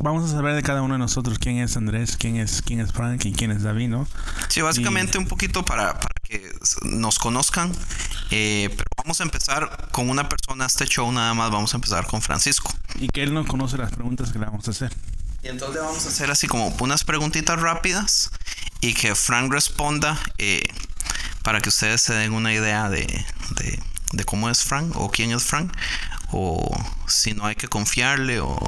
S6: vamos a saber de cada uno de nosotros quién es Andrés, quién es quién es Frank y quién es David, ¿no?
S5: Sí, básicamente un poquito para, para que nos conozcan. eh, pero vamos a empezar con una persona este show, nada más vamos a empezar con Francisco.
S6: Y que él no conoce las preguntas que le vamos a hacer.
S5: Y entonces le vamos a hacer así como unas preguntitas rápidas y que Frank responda eh, para que ustedes se den una idea de, de, de cómo es Frank o quién es Frank o si no hay que confiarle o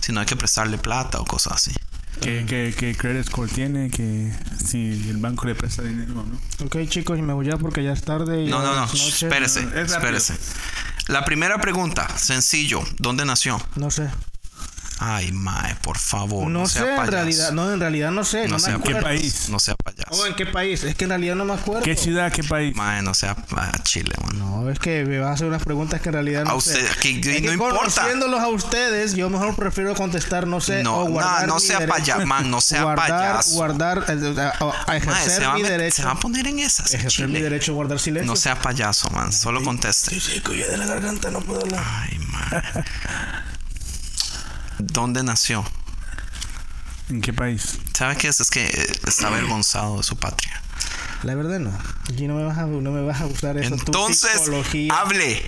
S5: si no hay que prestarle plata o cosas así.
S6: Que, que, que credit score tiene, que si el banco le presta dinero o no.
S1: Ok, chicos, y me voy ya porque ya es tarde. Y
S5: No, no, no,
S1: noche.
S5: espérese, espérese. La primera pregunta, sencillo, ¿dónde nació?
S1: No sé.
S5: Ay, mae, por favor,
S1: No,
S5: no, sea
S1: sé, en realidad. No, en realidad no sé.
S5: No
S1: No,
S5: sea
S1: me
S6: ¿Qué país?
S5: No sea payaso.
S1: Oh, ¿en qué país? Es que en realidad no me acuerdo.
S6: ¿Qué ciudad, qué país?
S5: Mae, no sea a Chile, man.
S1: No, es que me van a hacer unas preguntas que en realidad no
S5: A
S1: sé.
S5: usted, que- que
S1: Es
S5: no importa.
S1: Conociéndolos a ustedes, yo mejor prefiero contestar, no sé,
S5: No,
S1: o guardar
S5: no, no
S1: mi
S5: sea
S1: derecho-
S5: paya- man, no sea
S1: guardar,
S5: payaso.
S1: Guardar, eh, a, a ejercer
S5: a
S1: mi derecho.
S5: se va a poner en esas,
S1: ejercer mi
S5: Chile.
S1: derecho a guardar silencio.
S5: No sea payaso, man. Solo conteste.
S1: Estoy seco ya de la garganta, no puedo hablar.
S5: Ay, man. ¿Dónde nació?
S6: ¿En qué país?
S5: ¿Sabe qué es? Es que eh, está avergonzado de su patria.
S1: La verdad no. Aquí no me vas a, no me vas a usar eso. tu
S5: Entonces,
S1: psicología.
S5: hable.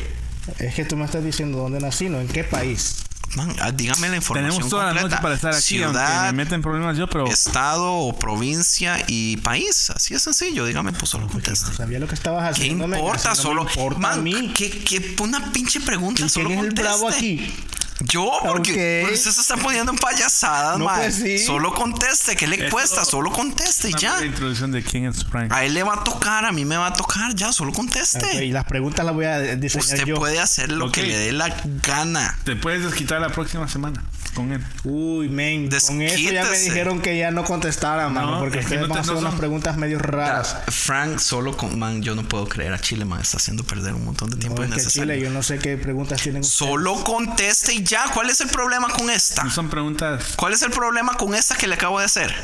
S1: Es que tú me estás diciendo dónde nací, no en qué país.
S5: Man, ah, dígame la información
S6: Tenemos toda la
S5: completa.
S6: noche para estar aquí,
S5: Ciudad,
S6: me meten problemas yo, pero
S5: estado o provincia y país. Así es sencillo. Dígame, pues solo conteste.
S1: Sabía lo que estabas
S5: ¿Qué
S1: haciendo.
S5: importa? Solo.
S1: me importa
S5: man,
S1: a mí.
S5: ¿qué, qué, una pinche pregunta.
S1: ¿Y
S5: solo
S1: quién es el bravo aquí?
S5: Yo, porque
S1: Ok.
S5: porque usted se está poniendo en payasadas,
S1: No, pues sí.
S5: Solo conteste. ¿Qué le
S6: Esto-
S5: cuesta? Solo conteste y ya.
S6: breve introducción de quién es Frank.
S5: A él le va a tocar, a mí me va a tocar. Ya, solo conteste.
S1: Ok, y las preguntas las voy a diseñar
S5: Usted
S1: yo.
S5: puede hacer lo que
S6: Ok.
S5: le dé la gana.
S6: Te puedes desquitar la próxima semana con él.
S1: Uy, men, con eso ya me dijeron que ya no contestara, mano,
S6: No,
S1: porque
S6: es que
S1: ustedes
S6: no
S1: van a hacer
S6: no
S1: unas
S6: son-
S1: preguntas medio raras.
S5: Frank solo con man, yo no puedo creer a Chile, man, está haciendo perder un montón de tiempo
S1: No, es que. Chile, yo no sé qué preguntas tienen ustedes.
S5: Solo conteste y ya. ¿Cuál es el problema con esta?
S6: No son preguntas.
S5: ¿Cuál es el problema con esta que le acabo de hacer?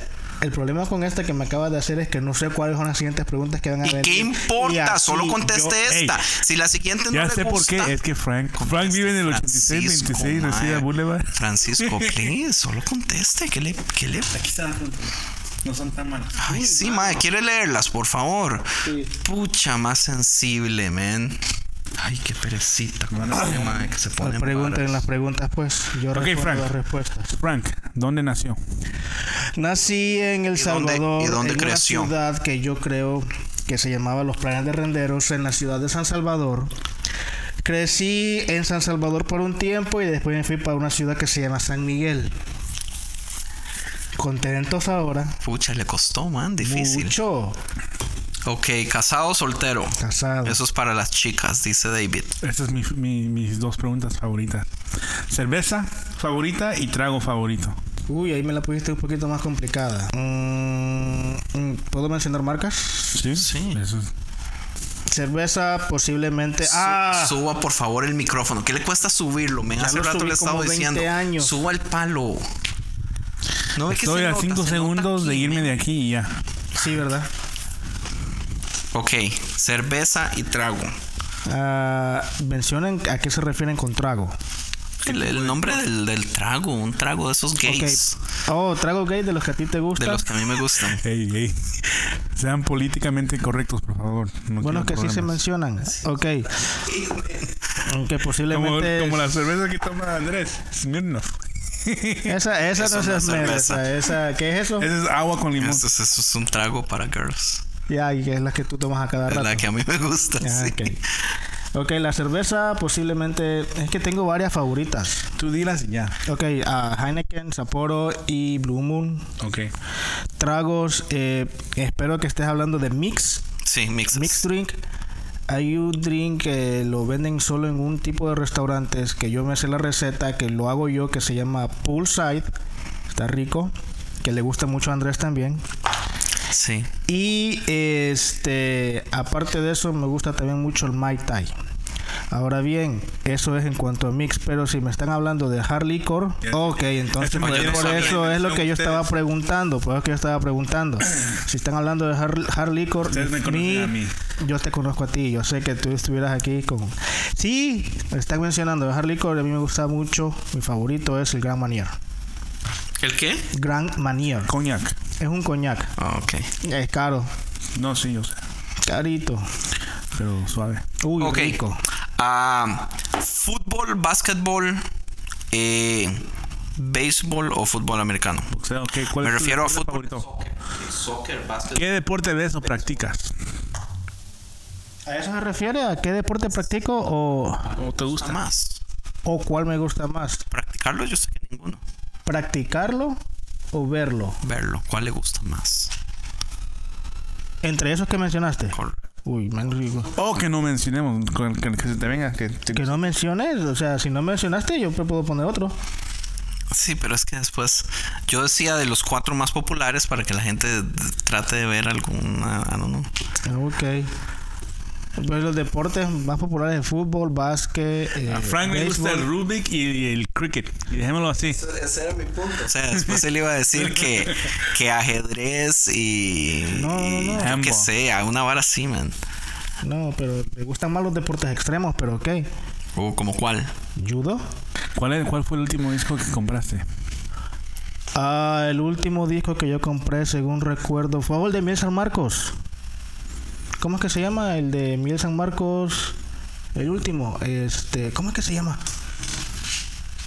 S1: El problema con esta que me acabas de hacer es que no sé cuáles son las siguientes preguntas que van a
S5: ¿Y
S1: venir.
S5: qué importa? Solo conteste
S1: yo-
S5: esta.
S6: Ey,
S5: si la siguiente no
S6: Ya
S5: le
S6: sé por qué. Es que Frank. Frank vive en el 8626
S5: Francisco,
S6: Resida
S5: mae.
S6: Boulevard.
S5: Francisco, please, solo conteste. ¿Qué le, qué le...
S6: Aquí están las preguntas. No son tan malas.
S5: Ay, sí, mae, quiere leerlas, por favor. Pucha, más sensible, man. Ay, qué perecita. con mae que se pone
S1: Las
S5: en
S1: preguntas en
S5: varas.
S1: las preguntas, pues yo
S6: Ok,
S1: respondo
S6: Frank.
S1: las respuestas.
S6: Frank, ¿dónde nació?
S1: Nací en El
S5: ¿Y dónde-
S1: Salvador,
S5: y dónde
S1: en
S5: creció?
S1: una ciudad que yo creo que se llamaba Los Planes de Renderos, en la ciudad de San Salvador. Crecí en San Salvador por un tiempo y después me fui para una ciudad que se llama San Miguel. Contentos ahora.
S5: Pucha, le costó, man, difícil.
S1: Mucho.
S5: Ok, casado o soltero.
S1: Casado.
S5: Eso es para las chicas, dice David.
S6: Estas son mi, mi- mis dos preguntas favoritas. Cerveza favorita y trago favorito.
S1: Uy, ahí me la pusiste un poquito más complicada. Mm, mm, ¿Puedo mencionar marcas?
S6: Sí.
S5: Sí.
S6: Eso es-
S1: Cerveza posiblemente... Ah,
S5: Suba por favor el micrófono. ¿Qué le cuesta subirlo? Men, hace
S1: lo
S5: rato le he estado
S1: como 20
S5: diciendo.
S1: años.
S5: Suba el palo. No que
S6: Estoy
S5: se
S6: a
S5: nota,
S6: 5
S5: se nota
S6: segundos de irme de aquí y ya.
S1: sí, ¿verdad?
S5: Ok, cerveza y trago.
S1: Ah, mencionen a qué se refieren con trago.
S5: El, el nombre del, del trago, un trago de esos gays.
S1: Oh, trago gay de los que a ti te
S5: De
S1: gustan.
S5: los que a mí me gustan.
S6: Sean políticamente correctos, por favor. No
S1: Bueno, que sí se mencionan. Ok. Aunque posiblemente.
S6: como la cerveza que toma Andrés. Smirnoff.
S1: Esa, esa
S5: Eso
S1: no
S5: no
S1: es
S5: es cerveza.
S1: cerveza. Esa, ¿Qué es eso?
S6: Esa es agua con limón.
S5: Esto es, esto es un trago para girls.
S1: Ya, y que es la que tú tomas a cada rato.
S5: la que a mí me gusta.
S1: Ah,
S5: sí.
S1: ok. Ok, la cerveza posiblemente. Es que tengo varias favoritas.
S6: Tú dilas y ya.
S1: Ok, ah, Heineken, Sapporo y Blue Moon.
S6: Ok.
S1: Tragos. eh, espero que estés hablando de mix.
S5: Sí, mixes.
S1: Mix drink. Hay un drink que lo venden solo en un tipo de restaurantes que yo me sé la receta, que lo hago yo, que se llama Poolside. Está rico. Que le gusta mucho a Andrés también.
S5: Sí.
S1: Y este, aparte de eso, me gusta también mucho el Mai Tai. Ahora bien, eso es en cuanto a mix, pero si me están hablando de hard liquor, ok, entonces
S6: Este
S1: por eso es lo que yo estaba preguntando, por eso que yo estaba preguntando. Si están hablando de hard, hard
S6: me
S1: mi-
S6: mí.
S1: yo te conozco a ti, yo sé que tú estuvieras aquí con... Sí, me están mencionando de hard liquor, a mí me gusta mucho, mi favorito es el Grand Manier.
S5: ¿El qué?
S1: Grand Manier,
S6: Coñac.
S1: es un coñac,
S5: Ah, ok.
S1: es caro,
S6: No, sí, yo sé.
S1: carito.
S6: Pero suave.
S1: Uy, rico.
S5: Ah, fútbol, básquetbol Eh, ¿Béisbol o fútbol americano?
S6: Boxeo, ¿qué- cuál
S5: Me
S6: es tu
S5: refiero a
S6: deporte
S5: fútbol.
S6: favorito?
S5: Soccer, básquet.
S6: ¿Qué deporte de eso practicas?
S1: ¿A eso se refiere? ¿A qué deporte practico o,
S6: ¿O te gusta?
S5: más?
S1: o cuál me gusta más?
S5: Practicarlo, yo sé que ninguno.
S1: ¿Practicarlo o verlo?
S5: Verlo, ¿cuál le gusta más?
S1: Entre esos que mencionaste.
S5: Correcto.
S1: Uy, man, rico.
S6: O que no mencionemos, con- que, que se te venga. Que, te-
S1: Que no menciones, o sea, si no mencionaste, yo te puedo poner otro.
S5: Sí, pero es que después yo decía de los cuatro más populares para que la gente trate de ver alguna, I don't know.
S1: Ok. Pues los deportes más populares de fútbol, básquet, eh,
S6: a Frank le gusta el. Rubik y, y el cricket. Y dejémoslo así.
S5: Ese era mi punto. O sea, después él iba a decir que, que ajedrez y,
S1: No, no, no.
S5: y yo qué
S6: Handball.
S5: sé, a una vara así, man.
S1: No, pero me gustan más los deportes extremos, pero ok.
S5: O como cuál.
S1: ¿Judo?
S6: ¿Cuál, es- ¿Cuál fue el último disco que compraste?
S1: Ah, el último disco que yo compré, según recuerdo, fue el de Miel San Marcos. ¿Cómo es que se llama? El de Miel San Marcos. El último, este, ¿cómo es que se llama?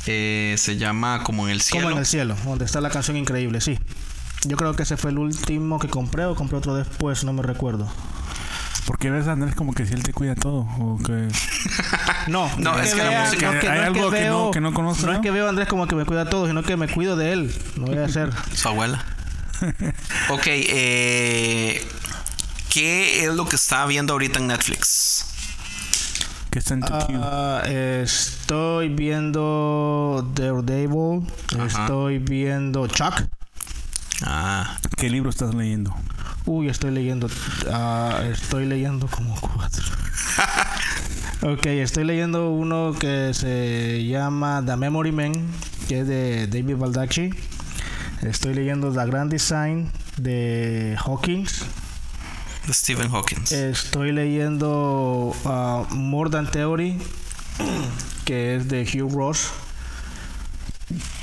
S5: Eh, se llama Como en el cielo.
S1: Como en el cielo, donde está la canción increíble, sí. Yo creo que ese fue el último que compré o compré otro después, no me recuerdo.
S6: Porque ves a Andrés como que si él te cuida todo. O que...
S1: No,
S5: No, es que la
S1: vea-
S5: música-
S1: no es
S6: hay
S1: no es
S6: algo que no- que no conozco,
S1: No es que veo a Andrés como que me cuida todo, sino que me cuido de él. No voy a hacer.
S5: Su abuela. ok, eh, ¿qué es lo que está viendo ahorita en Netflix?
S6: que está en tu queue.
S1: Ah, estoy viendo Daredevil.
S5: Ajá.
S1: Estoy viendo Chuck.
S5: Ah,
S6: ¿Qué libro estás leyendo?
S1: Uy, estoy leyendo. ah, estoy leyendo como cuatro. ok, estoy leyendo uno que se llama The Memory Man, que es de David Baldacci. Estoy leyendo The Grand Design de Hawkins.
S5: De Stephen Hawking.
S1: Estoy leyendo ah, More Than Theory, que es de Hugh Ross.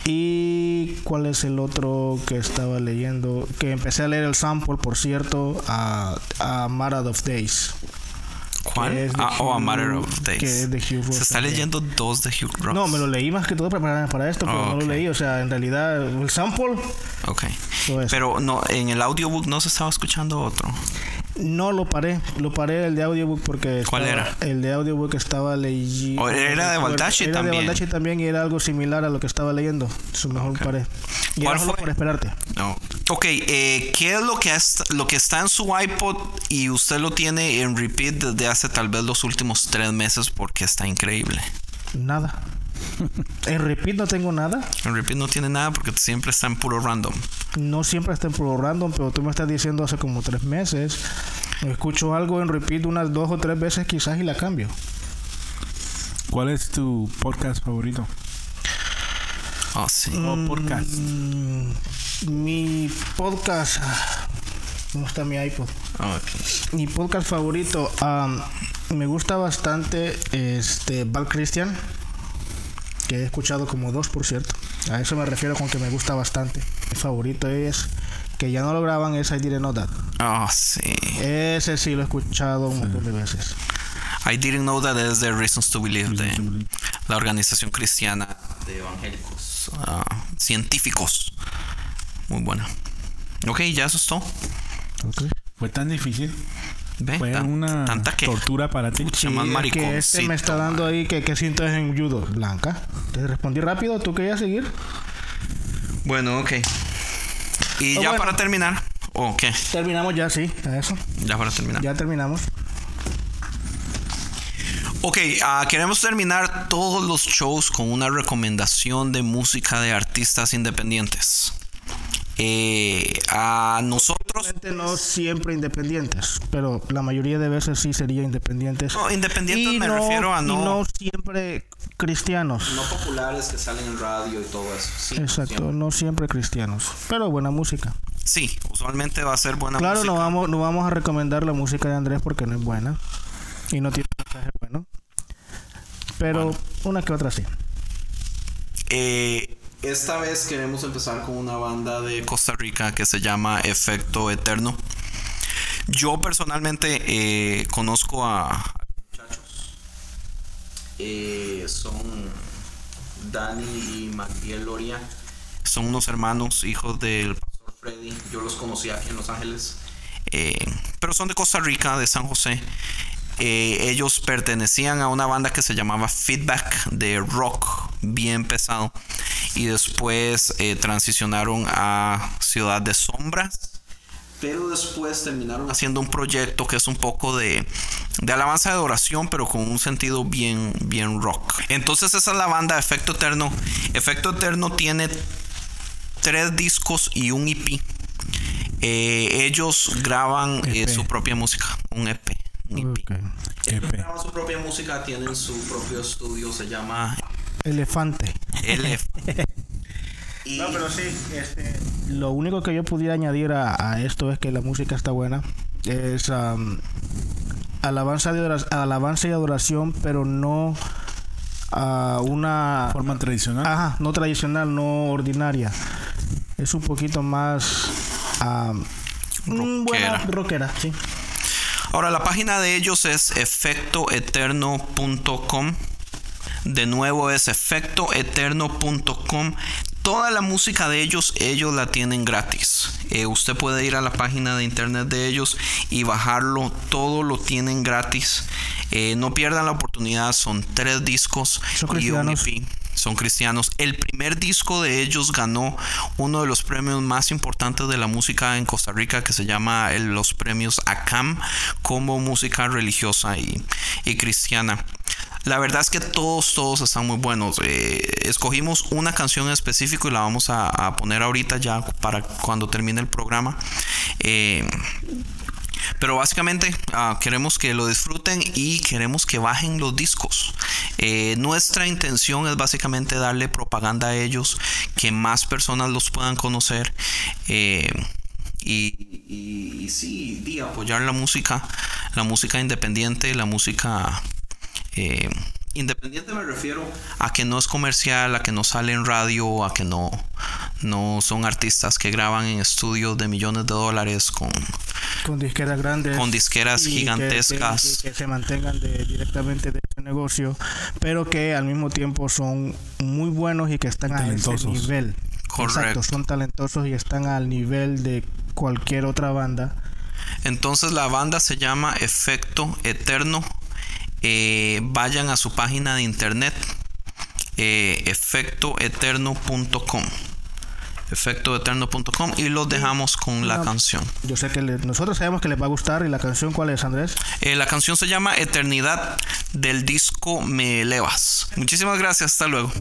S1: ¿Y cuál es el otro que estaba leyendo? Que empecé a leer el sample, por cierto, a, a Matter of Days.
S5: ¿Cuál? Ah, oh, A Matter of Days.
S1: que es de Hugh Ross
S5: Se está
S1: también.
S5: leyendo dos de Hugh Ross.
S1: No, me lo leí más que todo para, para esto, pero
S5: Oh,
S1: no lo leí. O sea, en realidad, el sample
S5: Ok. Pero no, en el audiobook no se estaba escuchando otro.
S1: No lo paré. Lo paré el de audiobook porque.
S5: ¿Cuál
S1: estaba-
S5: era?
S1: El de audiobook estaba leyendo.
S5: Era de Baldacci
S1: Era
S5: también.
S1: de Baldacci también y era algo similar a lo que estaba leyendo. Eso mejor paré. Y
S5: ¿Cuál
S1: era solo
S5: fue?
S1: por esperarte.
S5: No. Ok, eh, ¿qué es lo que, es, lo que está en su iPod y usted lo tiene en repeat desde hace tal vez los últimos tres meses porque está increíble?
S1: Nada. En repeat no tengo nada.
S5: En repeat no tiene nada porque siempre está en puro random.
S1: No siempre está en puro random, pero tú me estás diciendo hace como tres meses. Escucho algo en repeat unas dos o tres veces quizás y la cambio.
S6: ¿Cuál es tu podcast favorito?
S5: Oh, sí.
S6: O podcast.
S1: Mm, mi podcast. ah, ¿Cómo está mi iPod?
S5: Ok.
S1: Mi podcast favorito. me gusta bastante este Val Christian. Que he escuchado como dos, por cierto. A eso me refiero con que me gusta bastante. Mi favorito es. Que ya no lo graban, es I Didn't Know That.
S5: Oh, sí.
S1: Ese sí lo he escuchado un montón de veces.
S5: I didn't know that es de Reasons to Believe, de la organización cristiana de evangélicos ah, científicos. Muy buena. Ok, ya eso es todo.
S6: Fue tan difícil.
S5: Ve,
S6: Fue
S5: tan-
S6: una tortura para ti.
S5: Sí, más
S1: es que este me está dando ahí que, que siento es en judo, Blanca. Te respondí rápido, ¿tú querías seguir?
S5: Bueno, ok. Y
S1: Oh,
S5: ya
S1: bueno.
S5: para terminar. ¿O qué?
S1: Terminamos ya, sí, eso.
S5: Ya para terminar.
S1: Ya terminamos.
S5: Ok, ah, queremos terminar todos los shows con una recomendación de música de artistas independientes. Eh, a nosotros,
S1: no siempre independientes, pero la mayoría de veces sí sería independientes.
S5: no, independientes
S1: Y
S5: me
S1: no-
S5: refiero a
S1: y
S5: no,
S1: no siempre cristianos.
S5: no populares que salen en radio y todo eso. Sí,
S1: Exacto,
S5: siempre.
S1: no siempre cristianos, pero buena música.
S5: Sí, usualmente va a ser buena
S1: claro,
S5: música.
S1: no vamos, no vamos a recomendar la música de Andrés porque no es buena y no tiene mensaje bueno. Pero una que otra sí.
S5: Eh, esta vez queremos empezar con una banda de Costa Rica que se llama Efecto Eterno. Yo personalmente eh, conozco a. Eh, son Dani y Mariel Loria. Son unos hermanos, hijos del pastor Freddy. Yo los conocí aquí en Los Ángeles. Eh, pero son de Costa Rica, de San José. Ellos pertenecían a una banda que se llamaba Feedback de rock bien pesado y después eh, transicionaron a Ciudad de Sombras pero después terminaron haciendo un proyecto que es un poco de, de alabanza de adoración, pero con un sentido bien, bien rock. Entonces esa es la banda Efecto Eterno. Efecto Eterno tiene tres discos y un EP. Eh, ellos graban eh,
S1: EP.
S5: su propia música, un EP. un EP.
S1: Ok.
S5: Ellos
S6: EP.
S5: graban su propia música, tienen su propio estudio, se llama
S1: Elefante.
S5: Y-
S1: No, pero sí, este, lo único que yo pudiera añadir a, a esto es que la música está buena. Es am, alabanza, de alabanza y adoración, pero no a una
S6: Forma tradicional.
S1: Ajá, no tradicional, no ordinaria. Es un poquito más am, mm, buena
S5: Rockera.
S1: rockera, sí.
S5: Ahora, la página de ellos es efectoeterno.com. De nuevo es efectoeterno.com. Toda la música de ellos, ellos la tienen gratis. Eh, usted puede ir a la página de internet de ellos y bajarlo. Todo lo tienen gratis. Eh, no pierdan la oportunidad. Son tres discos
S1: Son
S5: y un. EP son cristianos. El primer disco de ellos ganó uno de los premios más importantes de la música en Costa Rica que se llama el- los premios ACAM como música religiosa y, y cristiana. La verdad es que todos, todos están muy buenos. Eh, escogimos una canción en específico y la vamos a, poner ahorita ya para cuando termine el programa. Eh, pero básicamente ah, queremos que lo disfruten y queremos que bajen los discos. Eh, nuestra intención es básicamente darle propaganda a ellos, que más personas los puedan conocer. y- y sí, y apoyar la música, la música independiente, la música eh, independiente me refiero a que no es comercial, a que no sale en radio, a que no, no son artistas que graban en estudios de millones de dólares con,
S1: Con disqueras grandes.
S5: con disqueras
S1: y
S5: gigantescas.
S1: Que, que se mantengan de- directamente de este negocio, pero que al mismo tiempo son muy buenos y que están a ese nivel.
S5: Correcto.
S1: Exacto, son talentosos y están al nivel de cualquier otra banda.
S5: Entonces la banda se llama Efecto Eterno. Eh, vayan a su página de internet eh, efectoeterno.com efectoeterno.com y los dejamos con la
S1: No.
S5: canción.
S1: Yo sé que le- nosotros sabemos que les va a gustar y la canción cuál es, Andrés.
S5: Eh, la canción se llama Eternidad del disco Me Elevas. Muchísimas gracias, hasta luego.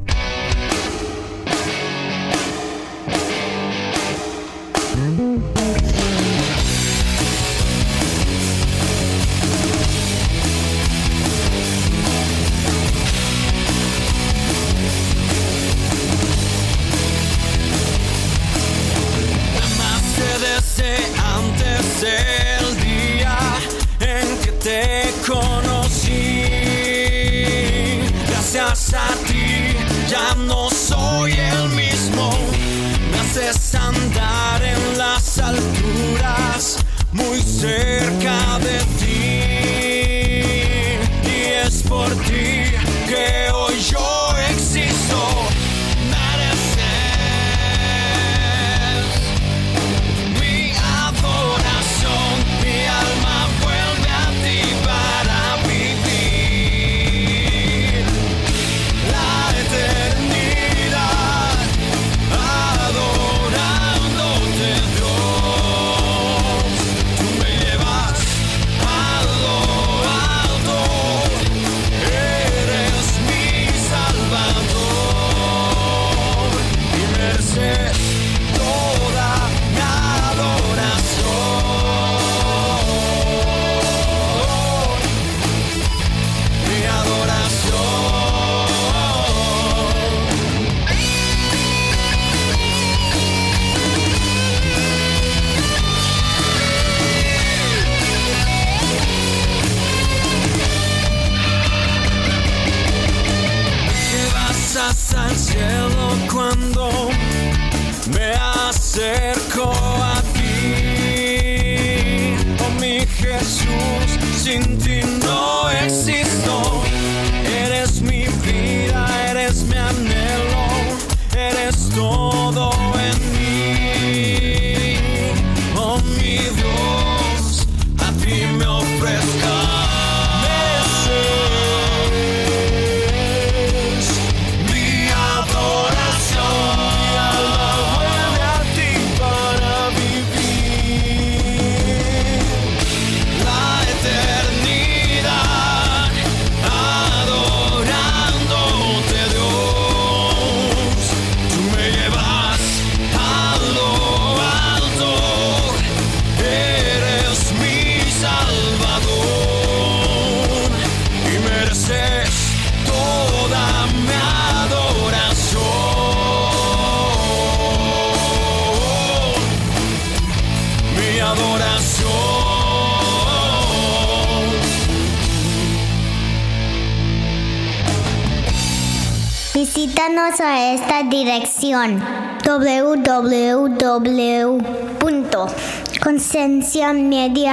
S7: Dirección www.concienciamedia.com